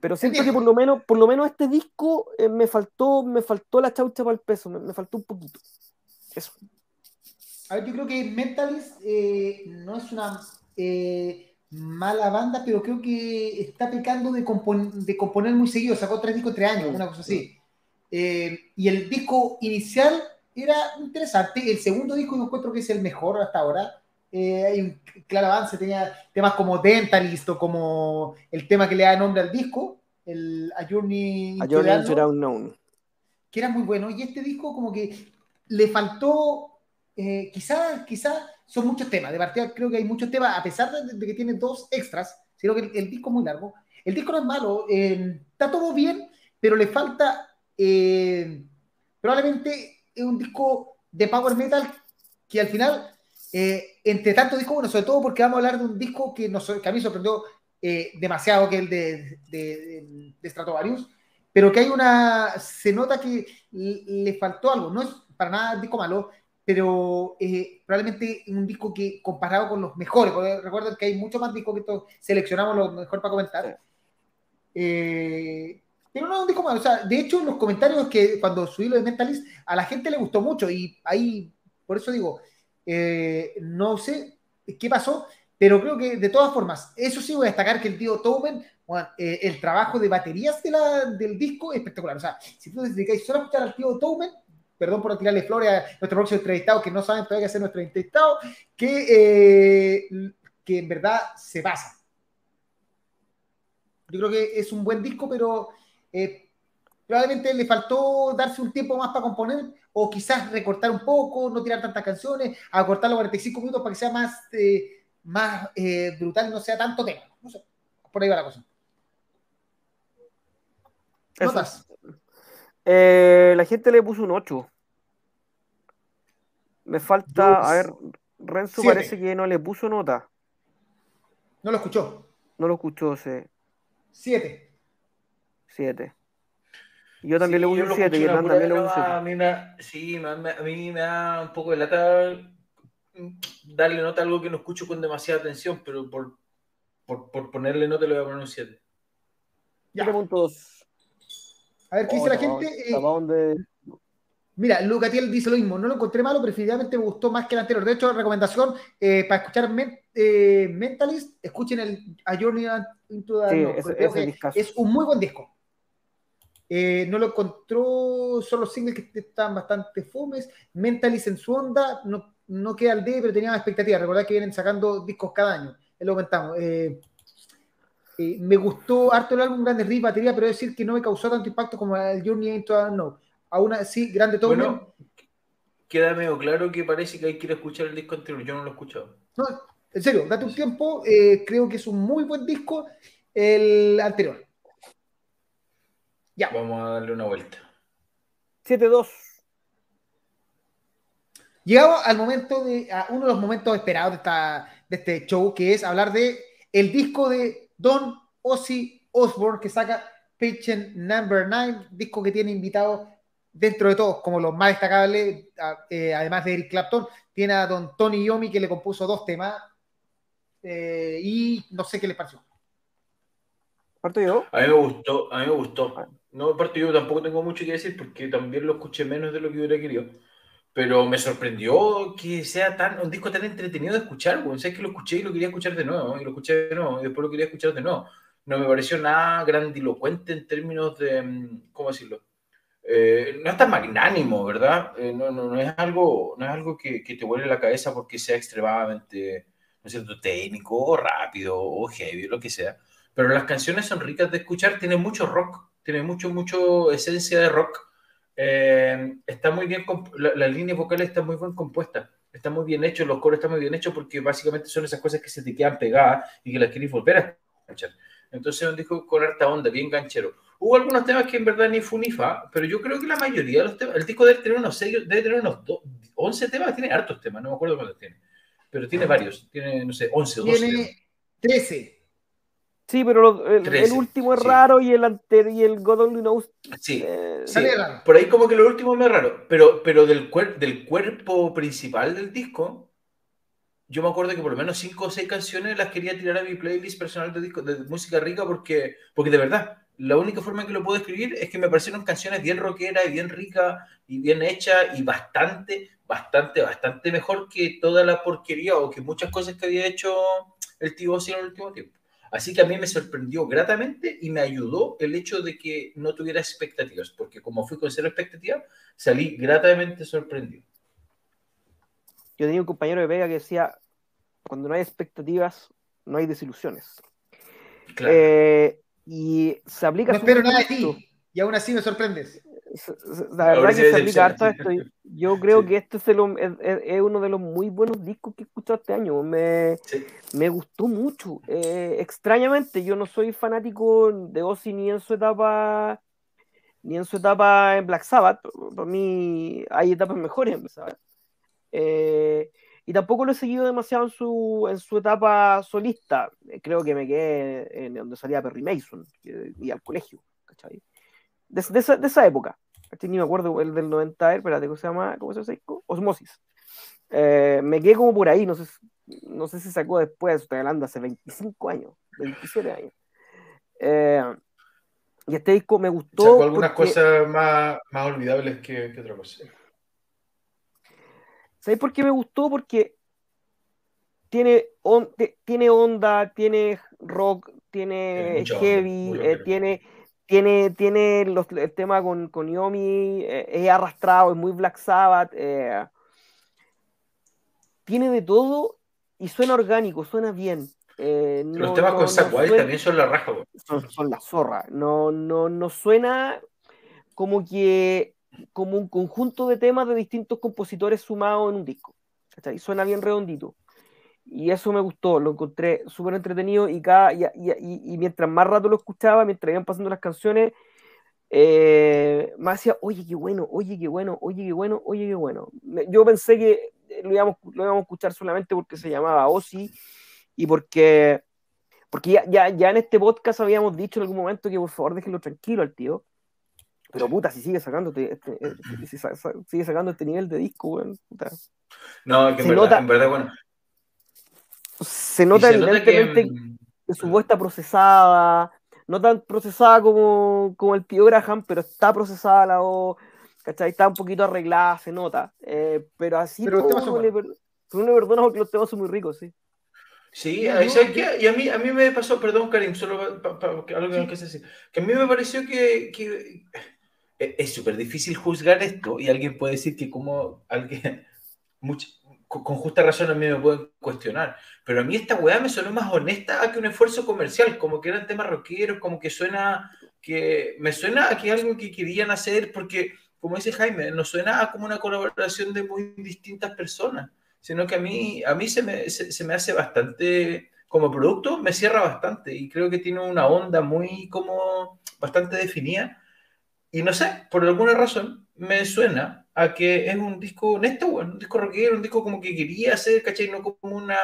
B: pero siento que por lo menos, por lo menos este disco eh, me faltó, me faltó la chaucha para el peso, me, faltó un poquito. Eso.
A: A ver, yo creo que Mentalist eh, no es una eh, mala banda, pero creo que está pecando de, de, componer muy seguido. Sacó tres discos tres años, una cosa así. y el disco inicial era interesante. El segundo disco yo encuentro que es el mejor hasta ahora. Eh, hay un claro avance, tenía temas como Dentalist o como el tema que le da nombre al disco, el A Journey,
B: Unknown,
A: que era muy bueno. Y este disco como que le faltó, eh, quizás quizá son muchos temas, de partida creo que hay muchos temas, a pesar de, que tiene dos extras, sino que el, disco es muy largo. El disco no es malo, eh, está todo bien, pero le falta, probablemente es un disco de power metal que al final eh, entre tanto discos, bueno, sobre todo porque vamos a hablar de un disco que, nos, que a mí sorprendió eh, demasiado, que el de, de, de, Stratovarius, pero que hay una, se nota que le faltó algo, no es para nada un disco malo, pero eh, probablemente un disco que comparado con los mejores, porque recuerden que hay muchos más discos que todos seleccionamos los mejores para comentar. pero no es un disco malo, o sea, de hecho los comentarios que cuando subí lo de Mentalist, a la gente le gustó mucho y ahí, por eso digo, eh, no sé qué pasó, pero creo que de todas formas, eso sí voy a destacar que el tío Tobin, eh, el trabajo de baterías de la, del disco es espectacular. O sea, si tú te dedicáis solo a escuchar al tío Tobin, perdón por tirarle flores a nuestro próximo entrevistado, que no saben todavía qué hacer nuestro entrevistado, que, eh, que en verdad se pasa. Yo creo que es un buen disco, pero probablemente le faltó darse un tiempo más para componer o quizás recortar un poco, no tirar tantas canciones, acortarlo a 45 minutos para que sea más, eh, más eh, brutal y no sea tanto tema. No sé, por ahí va la cosa.
B: ¿Notas? Eh, la gente le puso un 8. Me falta, a ver, Renzo parece que no le puso nota.
A: No lo escuchó.
B: No lo escuchó, sí.
A: 7.
B: 7. Yo también le puse un 7 y Hernán también le puse un 7. A mí me,
C: sí, a mí me da un poco de lata darle nota a algo que no escucho con demasiada atención, pero por, por, por ponerle nota le voy a poner un 7.
B: Ya. puntos.
A: A ver, ¿qué dice la gente? Eh, mira, Lucatiel dice lo mismo. No lo encontré malo, pero definitivamente me gustó más que el anterior. De hecho, recomendación eh, para escuchar eh, Mentalist, escuchen el A Journey into the sí, es un muy buen disco. Eh, no lo encontró, son los singles que están bastante fumes. Mentalist en su onda, no, no queda al D, pero tenía expectativas. Recordad que vienen sacando discos cada año, lo comentamos. Eh, eh, me gustó harto el álbum Grande Riff Batería, pero decir que no me causó tanto impacto como el Journey into No. Aún así, grande todo.
C: Bueno, queda medio claro que parece que hay que ir a escuchar el disco anterior. Yo no lo he escuchado.
A: No, en serio, date un tiempo. creo que es un muy buen disco el anterior.
C: Vamos a darle una vuelta.
B: 7-2.
A: Llegamos al momento de, a uno de los momentos esperados de, esta, de este show, que es hablar de el disco de Don Ozzy Osbourne que saca Patient Number 9, disco que tiene invitado dentro de todos como los más destacables, eh, además de Eric Clapton, tiene a Don Tony Yomi que le compuso dos temas eh, y no sé qué les pareció.
B: ¿Parto yo?
C: A mí me gustó, a mí me gustó. No, aparte yo tampoco tengo mucho que decir porque también lo escuché menos de lo que hubiera querido. Pero me sorprendió que sea tan un disco tan entretenido de escuchar. Bueno, sabes que lo escuché y lo quería escuchar de nuevo, y lo escuché de nuevo, y después lo quería escuchar de nuevo. No me pareció nada grandilocuente en términos de, mm, ¿cómo decirlo? Eh, no es tan magnánimo, ¿verdad? Eh, no, no, no, es algo, no es algo que, que te vuele la cabeza porque sea extremadamente cierto?, técnico o rápido o heavy, lo que sea. Pero las canciones son ricas de escuchar, tiene mucho rock, tiene mucho, mucho esencia de rock. Eh, está muy bien, la, la línea vocal está muy bien compuesta está muy bien hecho, los coros están muy bien hechos porque básicamente son esas cosas que se te quedan pegadas y que las querés volver a escuchar. Entonces un disco con harta onda, bien ganchero. Hubo algunos temas que en verdad ni funifa, pero yo creo que la mayoría de los temas, el disco debe tener unos debe tener unos 11 temas, tiene hartos temas, no me acuerdo cuántos tiene, pero tiene varios, tiene, no sé, 11 o 12.
A: Tiene 13.
B: Sí, pero el, último es raro y el anterior y el God Only Knows.
C: Sí, eh, por ahí como que lo último es raro, pero, pero del, del cuerpo principal del disco, yo me acuerdo que por lo menos cinco o seis canciones las quería tirar a mi playlist personal de, disco, de música rica porque, porque de verdad, la única forma en que lo puedo escribir es que me parecieron canciones bien rockeras y bien ricas y bien hechas y bastante, bastante, bastante mejor que toda la porquería o que muchas cosas que había hecho el tío en el último tiempo. Así que a mí me sorprendió gratamente y me ayudó el hecho de que no tuviera expectativas, porque como fui con cero expectativas, salí gratamente sorprendido.
B: Yo tenía un compañero de Vega que decía, cuando no hay expectativas, no hay desilusiones. Claro. Eh, y se aplica...
A: No espero nada de ti, y aún así me sorprendes.
B: La verdad que se aplica harto a esto. Yo creo que este es, uno de los muy buenos discos que he escuchado este año. Me, me gustó mucho. Eh, extrañamente, yo no soy fanático de Ozzy ni en su etapa ni en su etapa en Black Sabbath. Para mí hay etapas mejores en Black Sabbath. Eh, y tampoco lo he seguido demasiado en su, en su etapa solista. Creo que me quedé en donde salía Perry Mason y al colegio. ¿cachai? de, esa, de esa, época. Ni me acuerdo el del 90, espérate, ¿cómo se llama? ¿Cómo se llama? Osmosis. Eh, me quedé como por ahí, no sé, no sé si sacó después, estoy hablando hace 25 años, 27 años. Eh, y este disco me gustó.
C: Sacó algunas cosas más, más olvidables que, que otra cosa.
B: ¿Sabes por qué me gustó? Porque tiene, tiene onda, tiene rock, tiene heavy, eh, tiene tiene, tiene el tema con, con Yomi, eh, es arrastrado, es muy Black Sabbath, eh, tiene de todo y suena orgánico, suena bien.
C: Eh, los temas con Zack también son la raja.
B: Son, la zorra. No, no, no suena como que como un conjunto de temas de distintos compositores sumados en un disco. ¿cachai? Suena bien redondito. Y eso me gustó, lo encontré súper entretenido y, cada, y, y, y, mientras más rato lo escuchaba, mientras iban pasando las canciones, eh, me decía, oye, qué bueno, oye, qué bueno, oye, qué bueno, oye, qué bueno. Yo pensé que lo íbamos, lo íbamos a escuchar solamente porque se llamaba Ozzy y porque, porque ya, ya, ya en este podcast habíamos dicho en algún momento que por favor déjenlo tranquilo al tío. Pero puta, si sigue sacando este, este, si sigue sacando este nivel de disco, bueno, puta.
C: No, que en verdad, en verdad, bueno,
B: se nota evidentemente que, su voz está procesada, no tan procesada como, como el tío Graham, pero está procesada la voz, ¿cachai? Está un poquito arreglada, se nota. Eh, pero así pero uno, le, uno perdona porque los temas son muy ricos, sí.
C: Sí, y a mí, a mí me pasó, perdón Karim, solo para, algo que no decir, que a mí me pareció que, que e, es súper difícil juzgar esto y alguien puede decir que como alguien, mucho, con justa razón a mí me pueden cuestionar, pero a mí esta weá me sonó más honesta a que un esfuerzo comercial, como que eran temas rockeros, como que suena, que me suena a que algo que querían hacer, porque, como dice Jaime, no suena a como una colaboración de muy distintas personas, sino que a mí, a mí se, me, se, me hace bastante, como producto, me cierra bastante y creo que tiene una onda muy como bastante definida. Y no sé, por alguna razón me suena a que es un disco honesto, bueno, un disco rockero, un disco como que quería hacer, ¿cachai? No como una,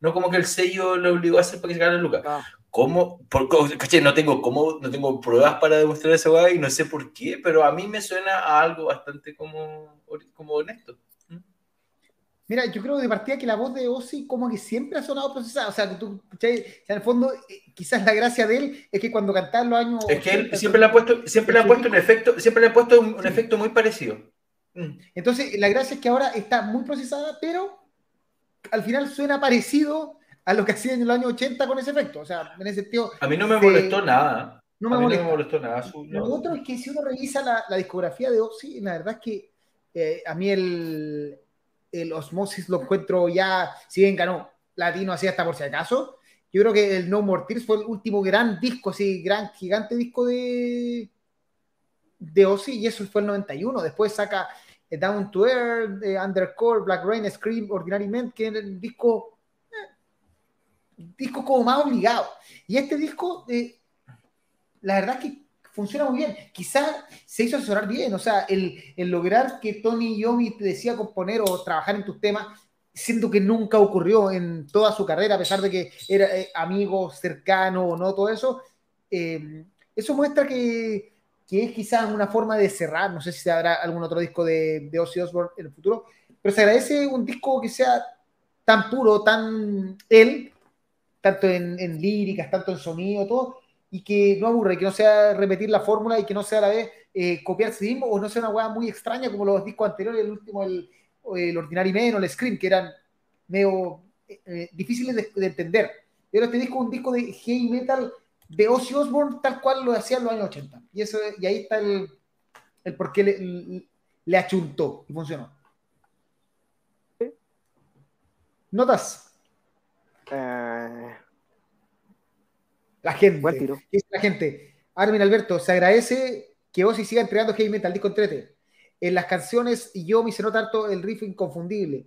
C: no como que el sello lo obligó a hacer para que se gane Lucas. Ah. ¿Cómo? Por, ¿cachai? No tengo, cómo, no tengo pruebas para demostrar eso y no sé por qué, pero a mí me suena a algo bastante como, como honesto. ¿Mm?
A: Mira, yo creo de partida que la voz de Ozzy como que siempre ha sonado procesada. O sea, tú, ¿cachai? en el fondo, eh, quizás la gracia de él es que cuando cantaba los años...
C: Es que él siempre le ha puesto, siempre le ha puesto un efecto, siempre le ha puesto un efecto muy parecido.
A: Mm. Entonces, la gracia es que ahora está muy procesada, pero al final suena parecido a lo que hacía en los años 80 con ese efecto. O sea, en ese sentido.
C: A mí no me molestó nada. No me, molestó nada.
A: Lo otro es que si uno revisa la, discografía de Ozzy, la verdad es que eh, a mí el, el Osmosis lo encuentro ya, si bien ganó latino así hasta por si acaso. Yo creo que el No More Tears fue el último gran disco, así, gran, gigante disco de, de Ozzy, y eso fue el 91. Después saca eh, Down to Earth, eh, Undercore, Black Rain, Scream, Ordinary Men, que es el disco, eh, disco como más obligado. Y este disco, la verdad es que funciona muy bien. Quizás se hizo asesorar bien, o sea, el, el lograr que Tony Yomi te decía componer o trabajar en tus temas siento que nunca ocurrió en toda su carrera, a pesar de que era eh, amigo cercano o no, todo eso. Eh, eso muestra que, que, es quizás una forma de cerrar, no sé si habrá algún otro disco de, de Ozzy Osbourne en el futuro, pero se agradece un disco que sea tan puro, tan él, tanto en, en líricas, tanto en sonido, todo, y que no aburre, que no sea repetir la fórmula y que no sea a la vez eh, copiarse mismo o no sea una hueá muy extraña como los discos anteriores, el último, el, el Ordinary Men o el Scream, que eran medio eh, difíciles de, entender. Pero este disco es un disco de heavy metal de Ozzy Osbourne tal cual lo hacía en los años 80. Y, eso, y ahí está el, el por qué le, le, achuntó y funcionó. ¿Notas?
B: Eh,
A: la gente. la gente? Armin Alberto, se agradece que Ozzy siga entregando heavy metal, disco entrete. En las canciones y yo me se nota harto el riff inconfundible.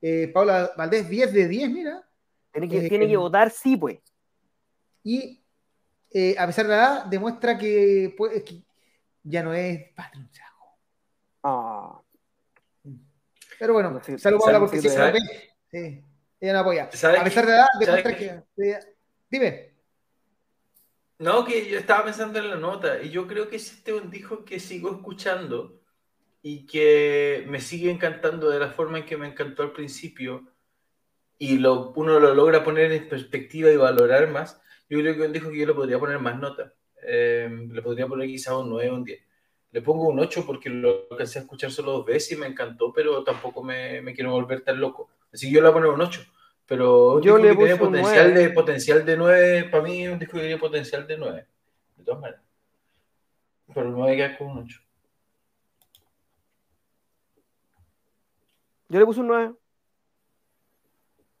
A: Eh, Paula Valdés, 10 de 10, mira.
B: Tiene que, tiene que votar sí, pues.
A: Y eh, a pesar de la edad, demuestra que, pues, que ya no es patrón
B: Ah.
A: Pero bueno, no, saludos Paula porque sí, sí, ella no apoya. A pesar de la edad, demuestra que... que... Dime.
C: No, que yo estaba pensando en la nota y yo creo que este un disco que sigo escuchando y que me sigue encantando de la forma en que me encantó al principio y lo, uno lo logra poner en perspectiva y valorar más, yo creo que dijo que yo le podría poner más nota. Eh, le podría poner quizás un 9 o un 10. Le pongo un 8 porque lo alcancé a escuchar solo dos veces y me encantó, pero tampoco me, me quiero volver tan loco. Así que yo le voy a poner un 8. Pero
B: yo le
C: tiene potencial de, potencial de 9, para mí un disco que tiene potencial de 9. De todas maneras. Pero me voy a quedar con un 8.
B: Yo le puse un 9.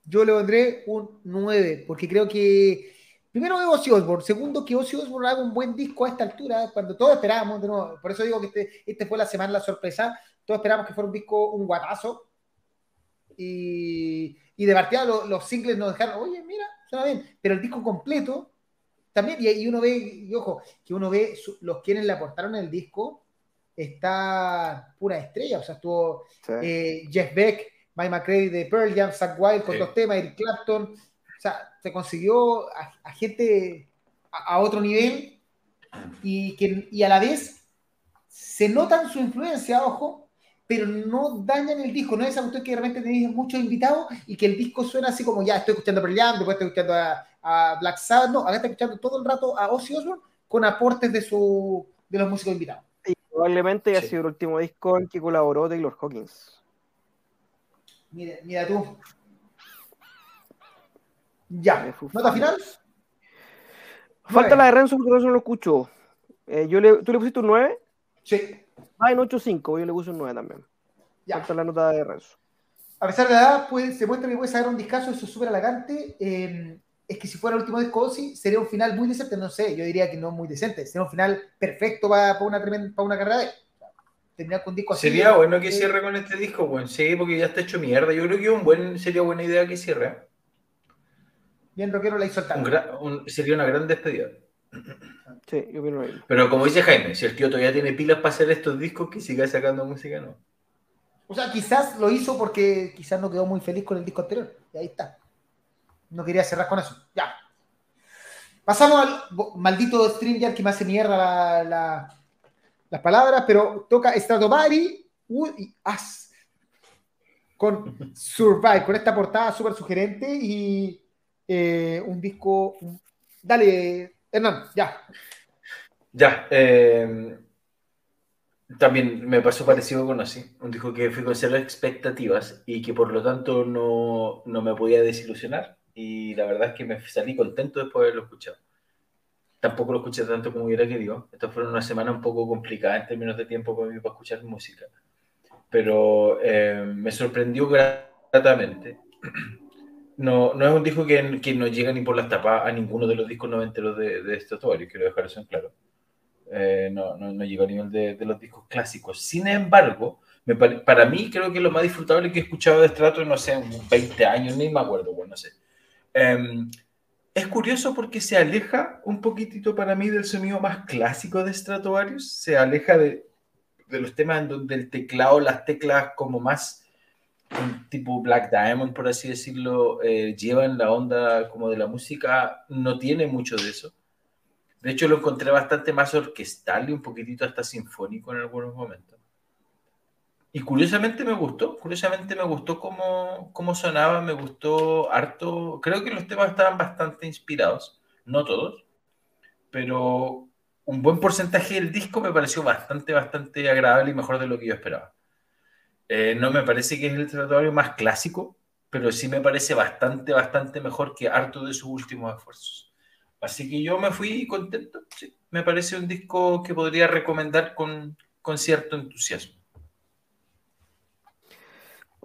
A: Yo le pondré un 9, porque creo que primero veo Ozzy Osbourne, segundo que Ozzy Osbourne haga un buen disco a esta altura, cuando todos esperábamos, de nuevo, por eso digo que este, este fue la semana la sorpresa, todos esperábamos que fuera un disco, un guatazo, y, y de partida los, singles nos dejaron, oye, mira, suena bien, pero el disco completo también, y, uno ve, y ojo, que uno ve los quienes le aportaron el disco, está pura estrella. O sea, estuvo eh, Jeff Beck, Mike McCready de Pearl Jam, Zach Wild con dos temas, Eric Clapton. O sea, se consiguió a, gente a, otro nivel y, que, y a la vez se notan su influencia, ojo, pero no dañan el disco. No es esa que de repente tenéis muchos invitados y que el disco suena así como ya estoy escuchando Pearl Jam, después estoy escuchando a, Black Sabbath. No, acá está escuchando todo el rato a Ozzy Osbourne con aportes de, su, de los músicos invitados.
B: Probablemente haya sido el último disco en que colaboró Taylor Hawkins.
A: Mira, mira tú. Ya. ¿Nota final?
B: Falta la de Renzo porque Renzo no lo escucho. Eh, yo le, ¿Tú le pusiste un 9?
A: Sí.
B: Ah, en 8.5, yo le puse un 9 también. Ya. Falta la nota de Renzo.
A: A pesar de la edad, pues, se muestra que puede sacar un discazo, eso es súper halagante. Eh, es que si fuera el último disco Ozzy, sería un final muy decente, no sé, yo diría que no muy decente, sería un final perfecto para, una, para una carrera de terminar con un disco
C: así. Sería bueno que cierre con este disco, bueno, sí, porque ya está hecho mierda. Yo creo que un buen, sería buena idea que cierre.
A: Bien rockero la hizo
C: el Sería una gran despedida.
B: Sí, yo opino
C: Pero como dice Jaime, si el tío todavía tiene pilas para hacer estos discos, que siga sacando música, no.
A: O sea, quizás lo hizo porque quizás no quedó muy feliz con el disco anterior. Y ahí está no quería cerrar con eso. Ya. Pasamos al maldito StreamYard que me hace mierda las palabras, pero toca Stratovary y As con Survive, con esta portada súper sugerente y eh, un disco. Dale, Hernán, ya.
C: Ya. Eh, también me pasó parecido con así. Un disco que fui con cero expectativas y que por lo tanto no, no me podía desilusionar y la verdad es que me salí contento después de haberlo escuchado. Tampoco lo escuché tanto como hubiera querido. Esta fue una semana un poco complicada en términos de tiempo para mí para escuchar música. Pero eh, me sorprendió gratamente. No, no es un disco que, que, no llega ni por las tapas a ninguno de los discos noventeros de, de Stratovarius, quiero dejar eso en claro. Eh, no, no, no, a nivel de, de, los discos clásicos. Sin embargo, me para mí creo que lo más disfrutable que he escuchado de Strato, no sé, 20 años, ni me acuerdo, bueno, no sé. Eh, es curioso porque se aleja un poquitito para mí del sonido más clásico de Stratovarius, se aleja de, de los temas en donde el teclado, las teclas como más tipo Black Diamond, por así decirlo, eh, llevan la onda como de la música, no tiene mucho de eso. De hecho, lo encontré bastante más orquestal y un poquitito hasta sinfónico en algunos momentos. Y curiosamente me gustó, curiosamente me gustó cómo, cómo sonaba, me gustó harto. Creo que los temas estaban bastante inspirados, no todos, pero un buen porcentaje del disco me pareció bastante, bastante agradable y mejor de lo que yo esperaba. Eh, no me parece que es el tratatorio más clásico, pero sí me parece bastante, bastante mejor que harto de sus últimos esfuerzos. Así que yo me fui contento. Sí, me parece un disco que podría recomendar con, con cierto entusiasmo.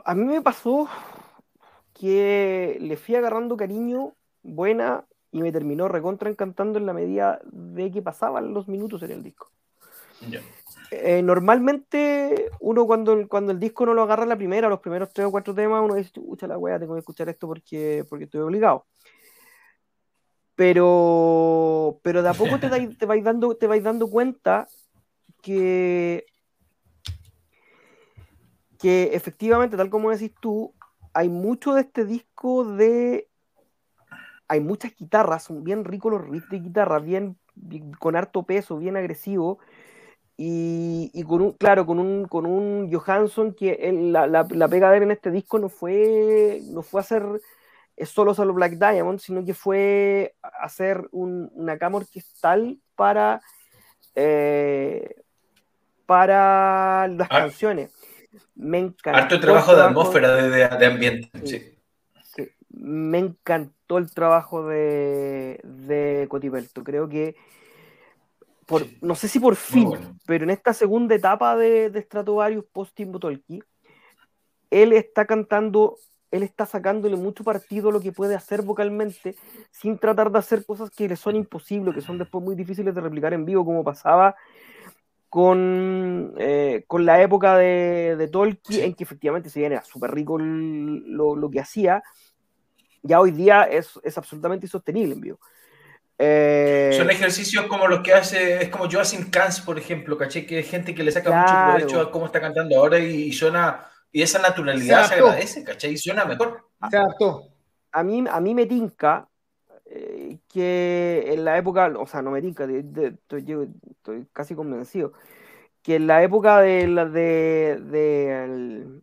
B: A mí me pasó que le fui agarrando cariño, buena, y me terminó recontra encantando en la medida de que pasaban los minutos en el disco. Eh, normalmente uno cuando, cuando el disco no lo agarra la primera, los primeros tres o cuatro temas, uno dice, escucha la wea, tengo que escuchar esto porque, porque estoy obligado. Pero, pero de a poco te, te, vais dando, te vais dando cuenta que que efectivamente, tal como decís tú, hay mucho de este disco de... Hay muchas guitarras, son bien ricos los riffs de guitarra, bien, con harto peso, bien agresivo. Y, y, con un, claro, con un, con un Johansson que la, la, la, pega de él en este disco no fue, no fue hacer solo solo Black Diamond, sino que fue hacer un, una cama orquestal para, eh, para las ah. canciones. Me encantó.
C: Harto trabajo, de atmósfera, de, de, ambiente. Sí.
B: Sí. Me encantó el trabajo de, de. Creo que, por, no sé si por fin, bueno. pero en esta segunda etapa de, de Stratovarius post Timbo Tolki, él está cantando, él está sacándole mucho partido a lo que puede hacer vocalmente, sin tratar de hacer cosas que le son imposibles, que son después muy difíciles de replicar en vivo, como pasaba con, eh, con la época de, de Tolkien, en que efectivamente se era súper rico lo, lo, que hacía, ya hoy día es, es absolutamente insostenible en vivo.
C: Eh, Son ejercicios como los que hace, es como Joachim Kans, por ejemplo, caché que hay gente que le saca claro. mucho provecho a cómo está cantando ahora y, y suena, y esa naturalidad se, se agradece, caché, y suena mejor.
B: Exacto. A mí, a mí me tinca eh, que en la época, o sea, no me tinca, de, de, estoy, estoy, casi convencido, que en la época de la, de, de,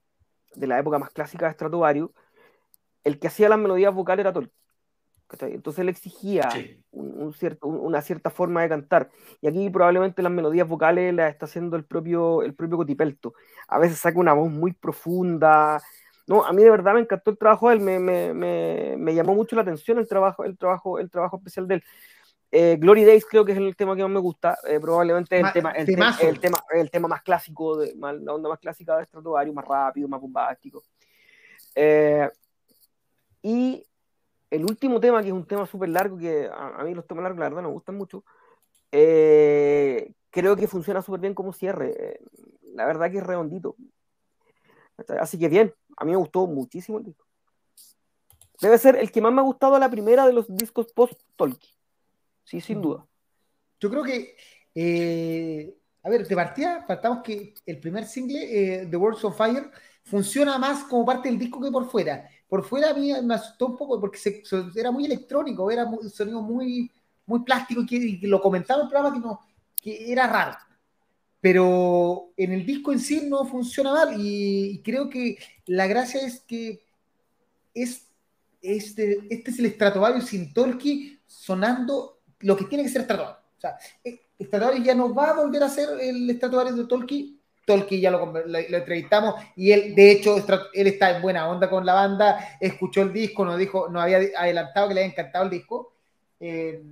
B: de la época más clásica de Stratovarius, el que hacía las melodías vocales era Tolkien. Entonces él exigía sí. un, un cierto, una cierta forma de cantar. Y aquí probablemente las melodías vocales las está haciendo el propio, el propio Cotipelto. A veces saca una voz muy profunda, no, a mí de verdad me encantó el trabajo de él, me, me, me, me llamó mucho la atención el trabajo, el trabajo, el trabajo especial de él. Eh, Glory Days creo que es el tema que más me gusta, eh, probablemente el, tema, el, tema, el, tema, el tema más clásico, de, la onda más clásica de Stratovarius, más rápido, más bombástico. Eh, y el último tema, que es un tema súper largo, que a, a, mí los temas largos la verdad me gustan mucho, eh, creo que funciona súper bien como cierre. La verdad que es redondito. Así que bien, a mí me gustó muchísimo el disco. Debe ser el que más me ha gustado la primera de los discos post-Tolkien. Sí, sin duda.
A: Yo creo que, eh, a ver, de partida, faltamos que el primer single, eh, The Words of Fire, funciona más como parte del disco que por fuera. Por fuera a mí me asustó un poco porque se, era muy electrónico, era un sonido muy, muy plástico y que, y lo comentaba en el programa que, no, que era raro pero en el disco en sí no funciona mal y, creo que la gracia es que es, este, este es el Stratovarius sin Tolkien sonando lo que tiene que ser Stratovarius. O sea, eh, Stratovarius ya no va a volver a ser el Stratovarius de Tolkien. Tolkien ya lo, lo, lo, entrevistamos y él, de hecho, él está en buena onda con la banda, escuchó el disco, nos dijo, nos había adelantado que le había encantado el disco.
C: Eh,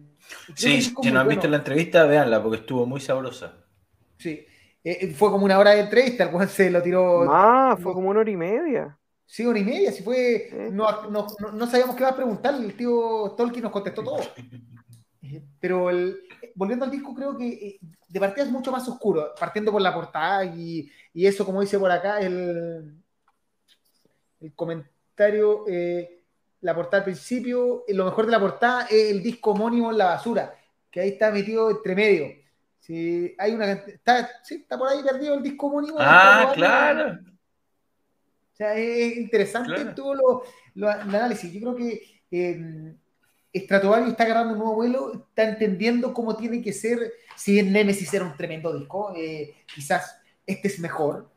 C: sí, si no han bueno. visto la entrevista, véanla porque estuvo muy sabrosa.
A: Sí. Eh, fue como una hora de entrevista, el cual se lo tiró.
B: Ah, fue como una hora y media.
A: Sí, hora y media, si fue.
B: ¿Eh?
A: No, no, no, no sabíamos qué iba a preguntar, el tío Tolkien nos contestó todo. Eh, Pero el- volviendo al disco, creo que eh, de partida es mucho más oscuro, partiendo por la portada y, y eso, como dice por acá, el, el comentario, eh, la portada al principio, eh, lo mejor de la portada es el disco homónimo en la basura, que ahí está metido entre medio. Sí, hay una, está, sí, está por ahí perdido el disco homónimo.
C: Ah, claro.
A: o sea, es interesante
C: Claro.
A: todo lo, lo- el análisis. Yo creo que eh, Stratovarius está agarrando un nuevo vuelo, está entendiendo cómo tiene que ser. Si bien Nemesis era un tremendo disco, eh, quizás este es mejor.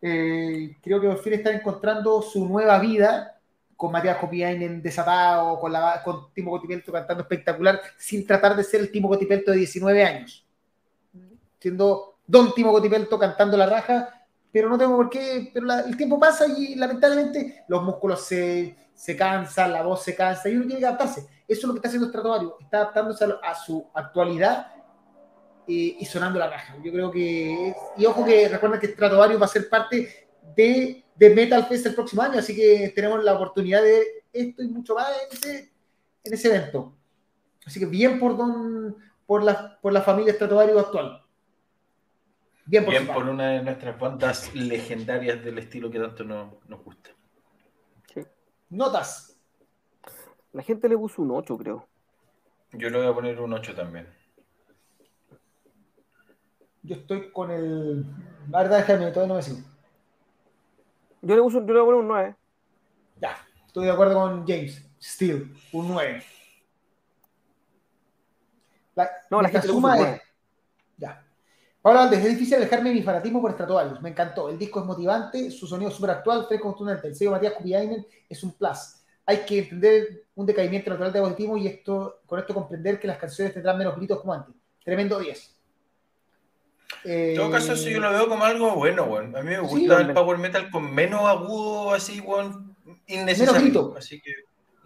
A: Eh, creo que por fin está encontrando su nueva vida con Matías Copiainen desatado, con, con Timo Cotipelto cantando espectacular, sin tratar de ser el Timo Cotipelto de 19 años. Siendo Don Timo Cotipelto cantando la raja, pero no tengo por qué, pero la- el tiempo pasa y lamentablemente los músculos se, se cansan, la voz se cansa y uno tiene que adaptarse. Eso es lo que está haciendo Stratovarius, está adaptándose a, lo- a su actualidad eh, y sonando la raja. Yo creo que, es- y ojo que recuerden que Stratovarius va a ser parte de, de Metal Fest el próximo año, así que tenemos la oportunidad de ver esto y mucho más en ese, en ese evento. Así que bien por, don, por, la, por la familia Stratovarius actual. Bien por,
C: Bien una de nuestras bandas legendarias del estilo que tanto nos, nos gusta.
A: Notas.
B: La gente le puso un 8, creo.
C: Yo le voy a poner un 8 también.
A: Yo estoy con el. La verdad, déjame, todavía no me sigo.
B: Yo le, puse, yo le voy a poner un 9.
A: Ya, estoy de acuerdo con James. Steel, un 9. La,
B: No, la gente le puso
A: suma
B: un
A: es-
B: 9.
A: Pablo Valdés, es difícil alejarme de mi fanatismo por Stratovarius. Me encantó. El disco es motivante, su sonido es súper actual, fresco, contundente. El sello Matías Kupiainen es un plus. Hay que entender un decaimiento natural de auditismo y esto, con esto comprender que las canciones tendrán menos gritos como antes. Tremendo 10. Eh,
C: En todo caso, eso yo lo veo como algo bueno, weón. A mí me gusta el power metal con menos agudo, así, weón, innecesario.
A: Menos grito.
C: Así que.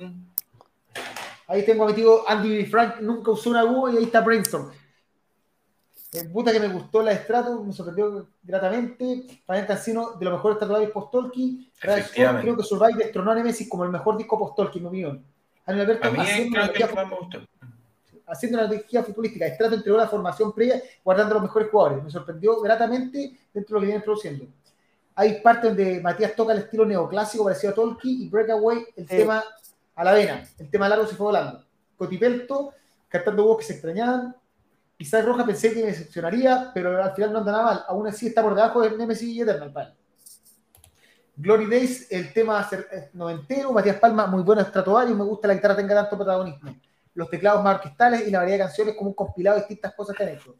C: mm.
A: Ahí tengo metido Andy Frank, nunca usó una agudo y ahí está Brainstorm. Eh, puta que me gustó la Strato, me sorprendió gratamente. Fabián Cancino, de los mejores Force,
C: Efectivamente.
A: Creo que Survive destronó a Nemesis como el mejor disco post-Tolkien, en mi opinión. Aníbal Alberto,
C: A mí
A: haciendo, una
C: que gustó.
A: haciendo una energía futbolística. Strato entregó la formación previa guardando los mejores jugadores. Me sorprendió gratamente dentro de lo que vienen produciendo. Hay partes donde Matías toca el estilo neoclásico parecido a Tolkien y Breakaway el
B: Sí.
A: tema a la vena. El tema largo se fue volando. Cotipelto cantando voz que se extrañaban. Isaac Roja pensé que me decepcionaría, pero al final no anda nada mal. Aún así está por debajo de Nemesis y Eternal Pal. Glory Days, el tema eh, noventero. Matías Palma, muy bueno Stratovarius. Me gusta la guitarra tenga tanto protagonismo. Los teclados más orquestales y la variedad de canciones como un compilado de distintas cosas que han hecho.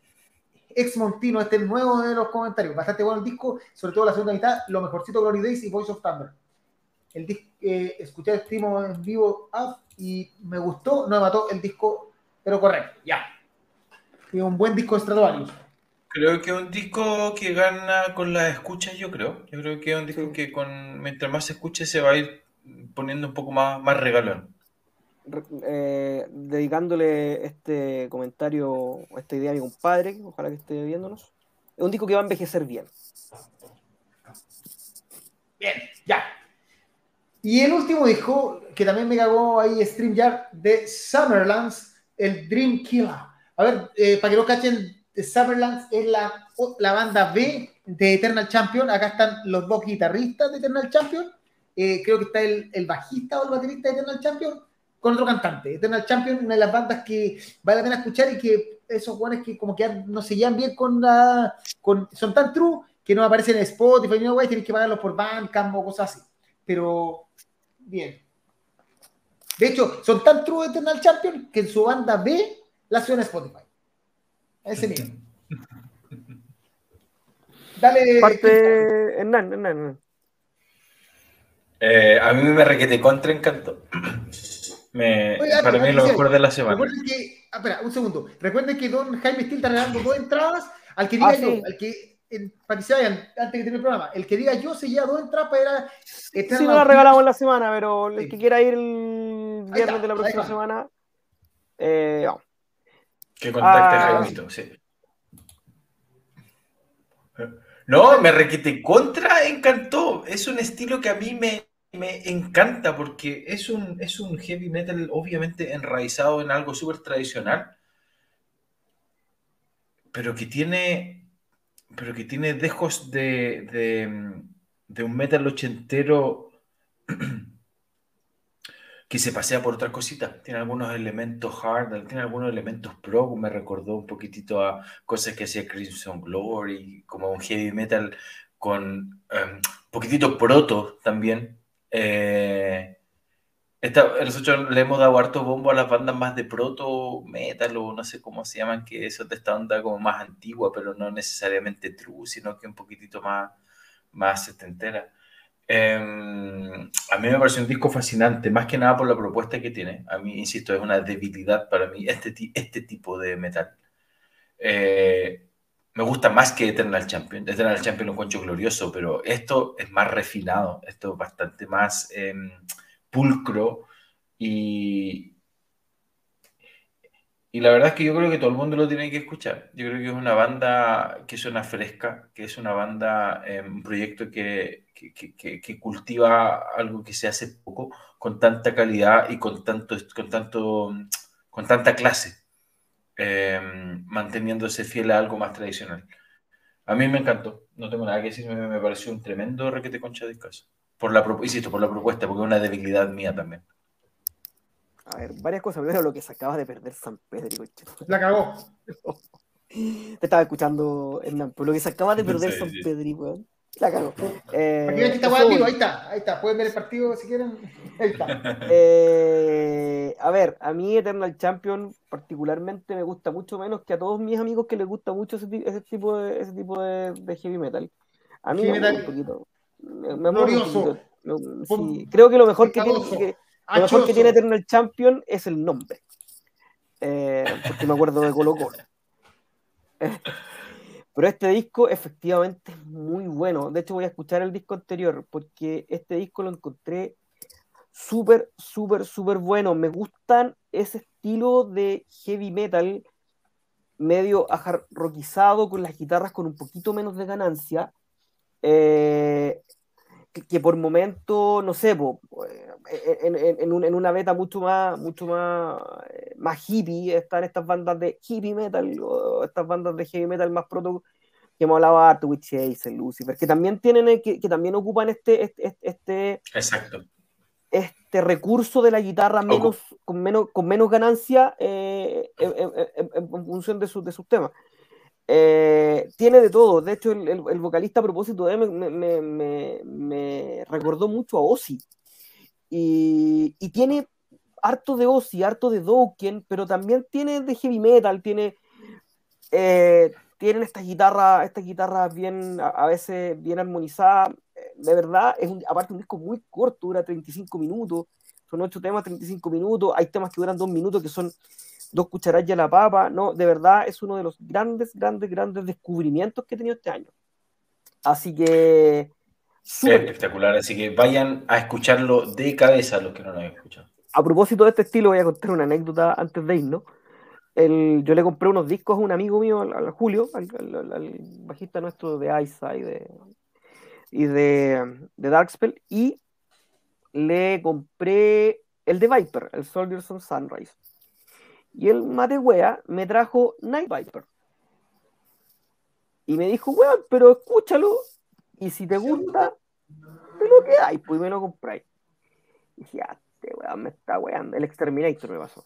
A: Ex Montino, este es nuevo de los comentarios. Bastante bueno el disco, sobre todo la segunda mitad. Lo mejorcito Glory Days y Voice of Thunder. El eh, escuché el primo en vivo up y me gustó, no me mató el disco, pero correcto, ya. Y un buen disco de Stratovarius.
C: Creo que es un disco que gana con las escuchas, yo creo. Yo creo que es un disco
B: Sí.
C: que con mientras más se escuche se va a ir poniendo un poco más, más regalón.
B: Re- eh, dedicándole este comentario, esta idea a mi compadre, que ojalá que esté viéndonos. Es un disco que va a envejecer bien.
A: Bien, ya. Y el último disco, que también me cagó ahí StreamYard, de Summerlands, el Dream Killer. A ver, eh, para que lo cachen, Summerlands es la, la banda B de Eternal Champion. Acá están los dos guitarristas de Eternal Champion. Eh, creo que está el, el bajista o el baterista de Eternal Champion con otro cantante. Eternal Champion, una de las bandas que vale la pena escuchar y que esos jugadores que como que no se llevan bien con la... Con, son tan true que no aparecen en Spotify, no, güey, tienes que pagarlos por Bandcamp o cosas así. Pero, bien. De hecho, son tan true Eternal Champion que en su banda B la suena en Spotify. A ese nivel. Dale.
B: Parte Hernán, Hernán, Hernán.
C: Eh, a mí me requete contra encantó. Me,
A: Oye,
C: para mí es lo mejor de la semana.
A: Recuerden que, ah, espera, un segundo. Recuerden que Don Jaime Steel está regalando dos entradas. Al que diga
B: Ah,
A: yo,
B: sí.
A: al que, en- para que se vayan antes de que termine el programa, el que diga yo se lleva dos entradas para ir a
B: Sí, no la regalamos en la semana, pero el
A: Sí.
B: que quiera ir el viernes
A: está,
B: de la próxima semana, eh, vamos.
C: Que contacte
B: Ah.
C: a Jaimito, sí. No, me requete contra encantó. Es un estilo que a mí me me encanta porque es un, es un heavy metal obviamente enraizado en algo súper tradicional, pero que tiene, pero que tiene dejos de, de, de un metal ochentero que se pasea por otras cositas. Tiene algunos elementos hard, tiene algunos elementos pro, me recordó un poquitito a cosas que hacía Crimson Glory, como un heavy metal con em, poquitito proto también. Eh, nosotros le hemos dado harto bombo a las bandas más de proto metal o no sé cómo se llaman, que eso de esta onda como más antigua, pero no necesariamente true, sino que un poquitito más, más setentera. Em, a mí me parece un disco fascinante, más que nada por la propuesta que tiene. A mí, insisto, es una debilidad para mí este, este tipo de metal. Eh, me gusta más que Eternal Champion. Eternal Champion lo encuentro glorioso, pero esto es más refinado, esto es bastante más em, pulcro y, y la verdad es que yo creo que todo el mundo lo tiene que escuchar. Yo creo que es una banda que suena fresca, que es una banda, eh, un proyecto que, que, cultiva algo que se hace poco, con tanta calidad y con, tanto, con, tanto, con tanta clase, eh, manteniéndose fiel a algo más tradicional. A mí me encantó, no tengo nada que decir, me, pareció un tremendo requete concha de casa. Por la, insisto, por la propuesta, porque es una debilidad mía también.
B: A ver, varias cosas. Primero, lo que se acaba de perder San Pedro.
A: La cagó.
B: Te estaba escuchando, Hernán, pero lo que se acaba de perder San Pedro, La cagó.
A: Eh, Aquí está ahí está, ahí está. Pueden ver el partido si quieren. Ahí está.
B: Eh, a ver, a mí Eternal Champion particularmente me gusta mucho menos que a todos mis amigos que les gusta mucho ese, tipo de ese tipo de, heavy metal. A mí me un poquito. Me, me
A: Glorioso.
B: sí, creo que lo mejor que tiene que, lo mejor que tiene Eternal Champion es el nombre. Eh, porque me acuerdo de Colo Colo. Pero este disco efectivamente es muy bueno. De hecho, voy a escuchar el disco anterior porque este disco lo encontré súper, súper, súper bueno. Me gustan ese estilo de heavy metal medio ajarroquizado con las guitarras con un poquito menos de ganancia. Eh, que, por momento, no sé, en, en, en, una beta mucho más, mucho más, eh, más hippie, están estas bandas de hippie metal, o estas bandas de heavy metal más proto que hemos hablado harto, Witch Ace, Lucifer, que también tienen, eh, que, que también ocupan este, este, este,
C: Exacto.
B: este recurso de la guitarra menos, con, menos, con menos ganancia eh, en, función de, su, de sus temas. Eh, tiene de todo. De hecho, el, vocalista a propósito de me, me, recordó mucho a Ozzy. Y, tiene harto de Ozzy, harto de Dokken, pero también tiene de heavy metal, tiene. Eh, tienen estas guitarras, estas guitarras bien, a, veces bien armonizadas. Eh, de verdad, es un, aparte un disco muy corto, dura 35 minutos. Son ocho temas, 35 minutos. Hay temas que duran dos minutos que son dos cucharadas a la papa, no, de verdad es uno de los grandes, grandes, grandes descubrimientos que he tenido este año. Así que...
C: espectacular, así que vayan a escucharlo de cabeza los que no lo han escuchado.
B: A propósito de este estilo, voy a contar una anécdota antes de irnos. El, yo le compré unos discos a un amigo mío, al, Julio, al, bajista nuestro de Isa y de, y de, de Darkspell, y le compré el de Viper, el Soldiers of Sunrise. Y el Matewea me trajo Night Viper. Y me dijo, weón, pero escúchalo. Y si te gusta, te lo quedáis, pues me lo compráis. Y dije, ah, este weón me está weando. El Exterminator me pasó.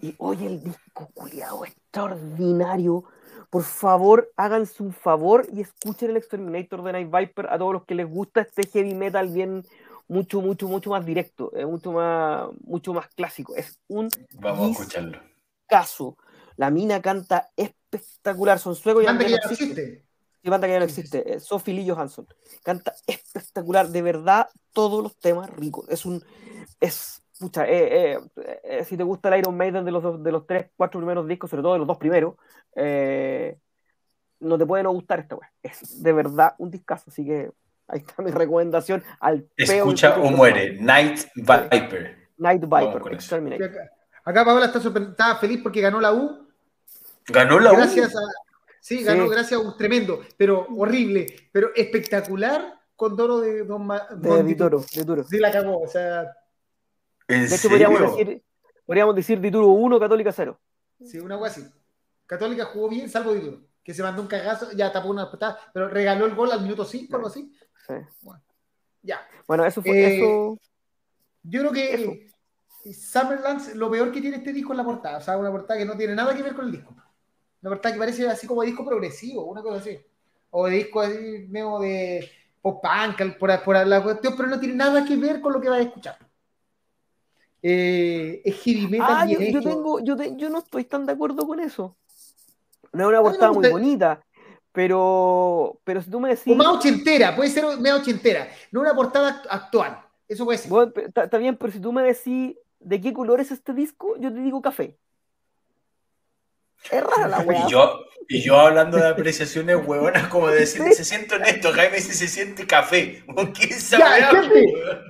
B: Y oye, el disco culiado extraordinario. Por favor, háganse un favor y escuchen el Exterminator de Night Viper a todos los que les gusta este heavy metal bien mucho, mucho, mucho más directo, es mucho más, mucho más clásico. Es un
C: Vamos a escucharlo.
B: caso. La mina canta espectacular, son suecos y
A: banda que ya no existe.
B: Sí, banda que ya no existe. Eh, Sophie Lee Johansson. Canta espectacular, de verdad, todos los temas ricos. Es un. Es. Pucha, eh, eh, si te gusta el Iron Maiden de los, de los tres, cuatro primeros discos, sobre todo de los dos primeros, no te puede no gustar esta wea. Es de verdad un discazo, así que Ahí está mi recomendación al
C: Escucha o muere. Night Viper.
B: Night Viper.
A: Acá, Paola está, feliz porque ganó la U.
C: ¿Ganó la
A: gracias U? A, sí, ganó gracias a un tremendo, pero horrible, pero espectacular condoro de Don, Ma-
B: De
A: Don
B: Dituro, Dituro.
A: Sí, la cagó, o sea,
C: ¿En
B: De hecho, podríamos
C: serio?
B: decir, podríamos decir Dituro 1, Católica 0.
A: sí, una cosa así. Católica jugó bien, salvo Dituro, que se mandó un cagazo, ya tapó una patada, pero regaló el gol al minuto 5, algo así.
B: Sí.
A: Ya.
B: Bueno, eso fue
A: Eh,
B: eso.
A: Yo creo que
B: Eso.
A: Summerlands, lo peor que tiene este disco es la portada. O sea, una portada que no tiene nada que ver con el disco. Una portada que parece así como disco progresivo, una cosa así. O de disco así, medio de pop punk, por, por la cuestión, pero no tiene nada que ver con lo que vas a escuchar. Eh, es heavy metal
B: Ah, yo, yo tengo, yo, te- yo no estoy tan de acuerdo con eso. No es una portada muy bonita, pero, pero si tú me
A: O
B: decís,
A: más ochentera, puede ser medio ochentera, no una portada actual. Eso puede ser.
B: bueno, está bien, pero si tú me decís de qué color es este disco, yo te digo café. Es rara la weá.
C: Y yo, y yo hablando de apreciaciones huevonas, como de decir, se siente honesto, Jaime dice, se siente café. ¿Qué
A: Ya, gente.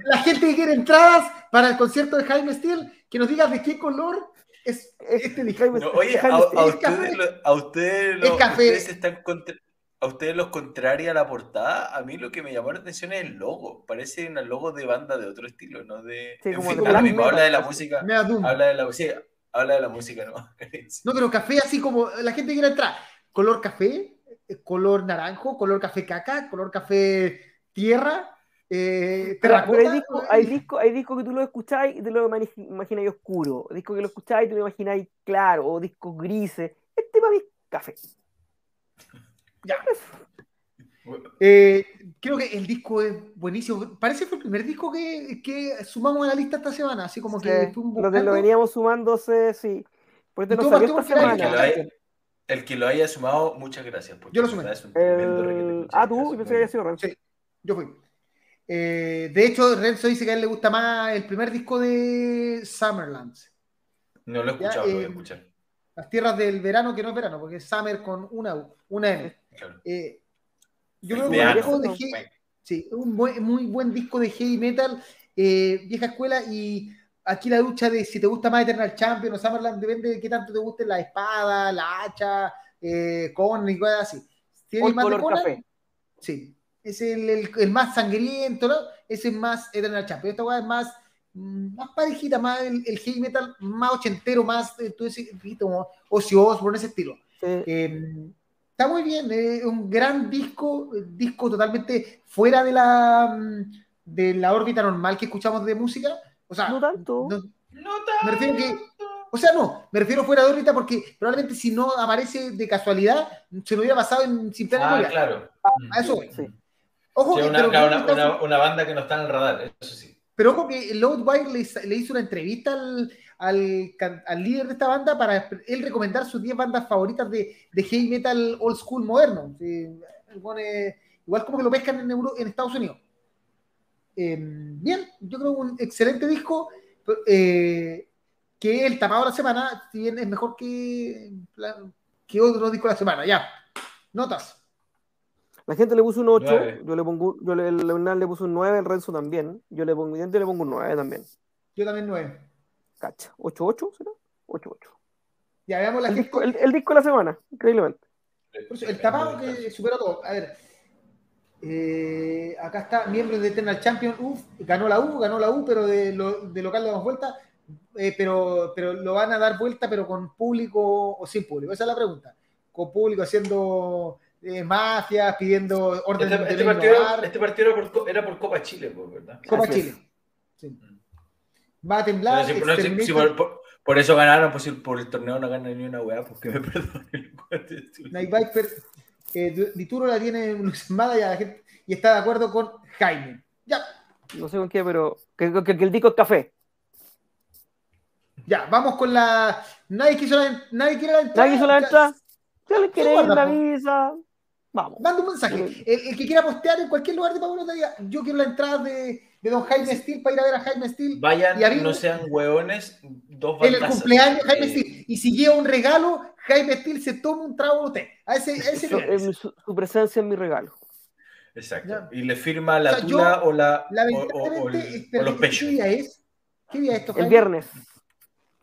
A: La gente que quiere entradas para el concierto de Jaime Steele, que nos diga de qué color es este disco.
B: Jaime-
C: No, oye, a, ustedes, lo- a ustedes,
A: Es
C: lo-
A: café.
C: ustedes están contra- a ustedes los contraria a la portada. A mí lo que me llamó la atención es el logo. Parece un logo de banda de otro estilo, ¿no? De,
B: Sí,
C: en
B: como
C: fin,
B: de
C: da lo
B: black
C: mismo,
B: metal.
C: habla de la música. Habla de la música. Habla de la música, ¿no?
A: No, pero café así como la gente quiere entrar. Color café, eh, color naranjo, color café caca, color café tierra, eh,
B: Pero, pero hay discos hay disco, hay disco que tú lo escucháis y te lo imagi- imagináis oscuro. Disco que lo escucháis y te lo imagináis claro, o discos grises. Este para mí es café.
A: Ya. Eh, creo que el disco es buenísimo. Parece que fue el primer disco que, que sumamos a la lista esta semana, así como que
B: Sí, lo, de- lo veníamos sumándose, sí. Salió esta
A: ¿por
C: El que, lo haya, el que lo haya sumado, muchas gracias. porque
A: Yo lo sumé.
C: verdad es un tremendo
B: El- Ah, tú, yo pensé que había sido.
A: Sí, yo fui. Eh, de hecho, Renzo dice que a él le gusta más el primer disco de Summerlands.
C: No lo he escuchado, lo voy a
A: eh,
C: escuchar.
A: Las tierras del verano, que no es verano, porque es Summer con una una M.
C: Claro.
A: Eh, yo creo que un disco de heavy- sí, un buen- muy buen disco de heavy metal, eh, vieja escuela, y aquí la ducha de si te gusta más Eternal Champion o Summerland, depende de qué tanto te guste la espada, la hacha, eh, Conan y cosas así.
B: O
A: ¿Tienes
B: el
A: más de
B: color
A: Conan?
B: café.
A: Sí, es el, el- el más sangriento, ¿no? Ese es más Eternal Champion. Esta weá es más, mm, más parejita, más el, el heavy metal, más ochentero, más, eh, tú decís, como Ozzy Osbourne, ese estilo.
B: Sí.
A: Eh, está muy bien, es un gran disco, eh, disco totalmente fuera de la, mm, de la órbita normal que escuchamos de música. O sea,
B: No tanto.
A: no-
C: No
A: me refiero que, o sea, no, me refiero fuera de órbita porque probablemente si no aparece de casualidad, se me hubiera pasado en sin pena
C: Ah, claro.
A: A eso voy.
B: Sí.
A: Ojo,
C: Sí,
A: que-
C: una, claro, banda que no está en el radar, eso sí.
A: pero ojo que Loudwire le, le hizo una entrevista al, al, líder de esta banda para él recomendar sus 10 bandas favoritas de, de heavy metal old school moderno. Es- igual como que lo pescan en, Euro- en Estados Unidos. Eh, bien, yo creo un excelente disco eh, que el tapado de la semana, si bien es mejor que, que otro disco de la semana. Ya, notas.
B: La gente le puso un 8,
C: Nueve.
B: yo le pongo, yo le, el Leonel le puso un 9, el Renzo también. Yo le pongo, yo le pongo un 9 también.
A: Yo también 9.
B: Cacha. ¿8-8 será? 8-8.
A: Ya veamos la
B: El
A: gente.
B: disco, el, el disco de la semana, increíblemente.
A: Por eso, el tapado que superó todo. A ver. eh, acá está, miembros de Eternal Champion. Uf, ganó la U, ganó la U, pero de, lo- de local damos vuelta. Eh, pero, pero lo van a dar vuelta, pero con público o sin público. Esa es la pregunta. Con público haciendo eh, mafias, pidiendo orden
C: Este,
A: de
C: este partido, este partido era, por, era por Copa Chile, pues, ¿verdad?
A: Copa
B: Así es.
A: Chile. Sí. Va a temblar.
C: Pero si- no, si- si
A: Exterminator,
C: por, por- por eso ganaron, pues si por el torneo no ganan ni una weá, pues que me perdonen.
A: Night Viper. Eh, Dituro la tiene entusiasmada y, a la gente- y está de acuerdo con Jaime. Ya,
B: No sé con qué, pero que, que- que el disco es café.
A: Ya, vamos con la. Nadie quiso la, nadie quiere la entrada.
B: Nadie hizo la
A: Ya,
B: entrada. Si alguien quiere la
A: po.
B: Vamos.
A: Manda un mensaje. El, el que quiera postear en cualquier lugar de Pablo diga, yo quiero la entrada de, de don Jaime Steele para ir a ver a Jaime Steele
C: Vayan,
A: Y a
C: no sean hueones, dos
A: en el cumpleaños de Jaime
C: Eh,
A: Steele. Y si lleva un regalo, Jaime Steele se toma un trago de té. A ese, a ese
B: Eso
A: nivel.
B: es mi- su, su presencia en mi regalo.
C: Exacto.
A: Ya.
C: Y le firma la
A: O sea, yo,
C: tula o, la, o, o- o
A: Lamentablemente,
C: el-
A: este,
C: o los
A: ¿qué
C: pechos.
A: día es? ¿Qué día es esto,
B: El
A: Jaime?
B: viernes.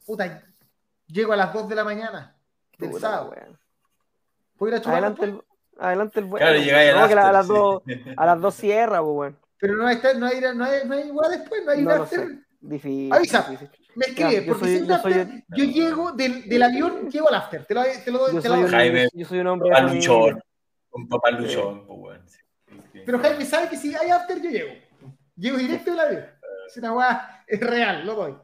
A: Puta, llego a las 2 de la mañana del
B: Puta
A: sábado.
B: wea.
A: ¿Puedo ir a chupar
B: Adelante el, Adelante el bueno.
C: Claro, llegáis al
B: No, a,
C: after,
B: las
C: sí.
B: dos, a las dos cierra, pues, weón.
A: Pero no hay, no hay, no hay, no hay igual después, no hay
B: No
A: after.
B: sé. Difícil.
A: Avisa.
B: difícil.
A: Me escribe,
B: Ya,
A: porque
B: soy-
A: si hay un
B: yo soy
A: after, yo llego del, del avión, llego al after. Te lo, te lo doy,
B: Yo
A: te
B: soy,
A: lo
B: un,
A: doy.
C: Jaime,
B: yo soy un hombre de
C: Papá luchón. Un papá luchón, pues, weón. Sí, sí.
A: Pero Jaime sabe que si hay after, yo llego. Llego directo del avión. Es una weá, es real, lo doy.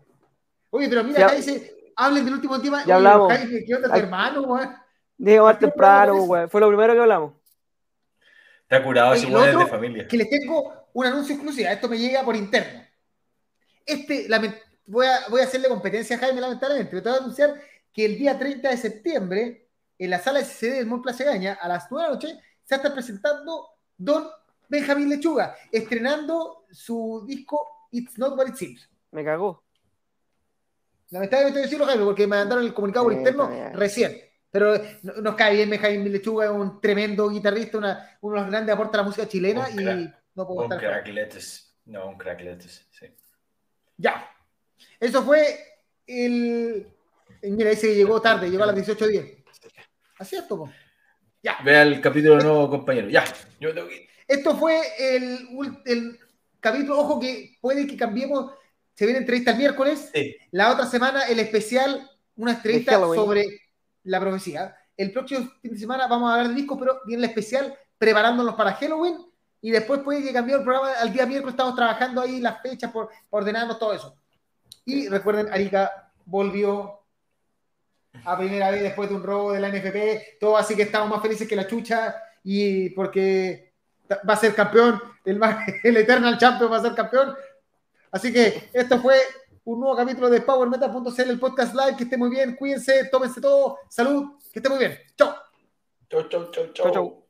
A: Oye, pero mira,
B: Ya-
A: acá dice, hablen del último tema.
B: Ya
A: Oye,
B: hablamos.
A: Jaime, ¿qué onda tu
B: Ay.
A: hermano, weón?
B: Llego más
A: ¿Por qué
B: temprano. Fue lo primero que hablamos.
C: Está curado ese es de familia.
A: Que les tengo un anuncio exclusivo. Esto me llega por interno. Este, voy, a, voy a hacerle competencia a Jaime, lamentablemente. Pero te voy a anunciar que el día 30 de septiembre, en la sala SCD del Mall Plaza Gaña, a las 9 de la noche, se va a estar presentando Don Benjamín Lechuga, estrenando su disco It's Not What It Seems.
B: Me cagó.
A: Lamentablemente decirlo, Jaime, porque me mandaron el comunicado por interno
B: está
A: recién. Pero no- nos cae bien Benjamín Lechuga, es un tremendo guitarrista, una, uno de los grandes aportes a la música chilena
C: Un
A: y no puedo
C: Un
A: estar.
C: No, un crackletes, sí.
A: Ya. Eso fue el. Mira, dice que llegó tarde, llegó a las 18.10. Así es, Topo. Ya.
C: Vea el capítulo nuevo, compañero. Ya, yo tengo que.
A: Esto fue el, el capítulo. Ojo que puede que cambiemos. Se viene entrevista el miércoles.
C: Sí.
A: La otra semana, el especial, una entrevista sobre la profecía. El próximo fin de semana vamos a hablar de discos, pero viene el especial preparándonos para Halloween. Y después puede que cambió el programa al día miércoles. Estamos trabajando ahí las fechas por por todo eso. Y recuerden, Arica volvió a primera vez después de un robo de la NFP. Todo así que estamos más felices que la chucha. Y porque va a ser campeón, el, el Eternal Champion va a ser campeón. Así que esto fue un nuevo capítulo de PowerMetal.cl, el podcast live. Que esté muy bien, cuídense, tómense todo. Salud, que esté muy bien. Chao.
C: Chau, chau, chau,
B: Chau, chau.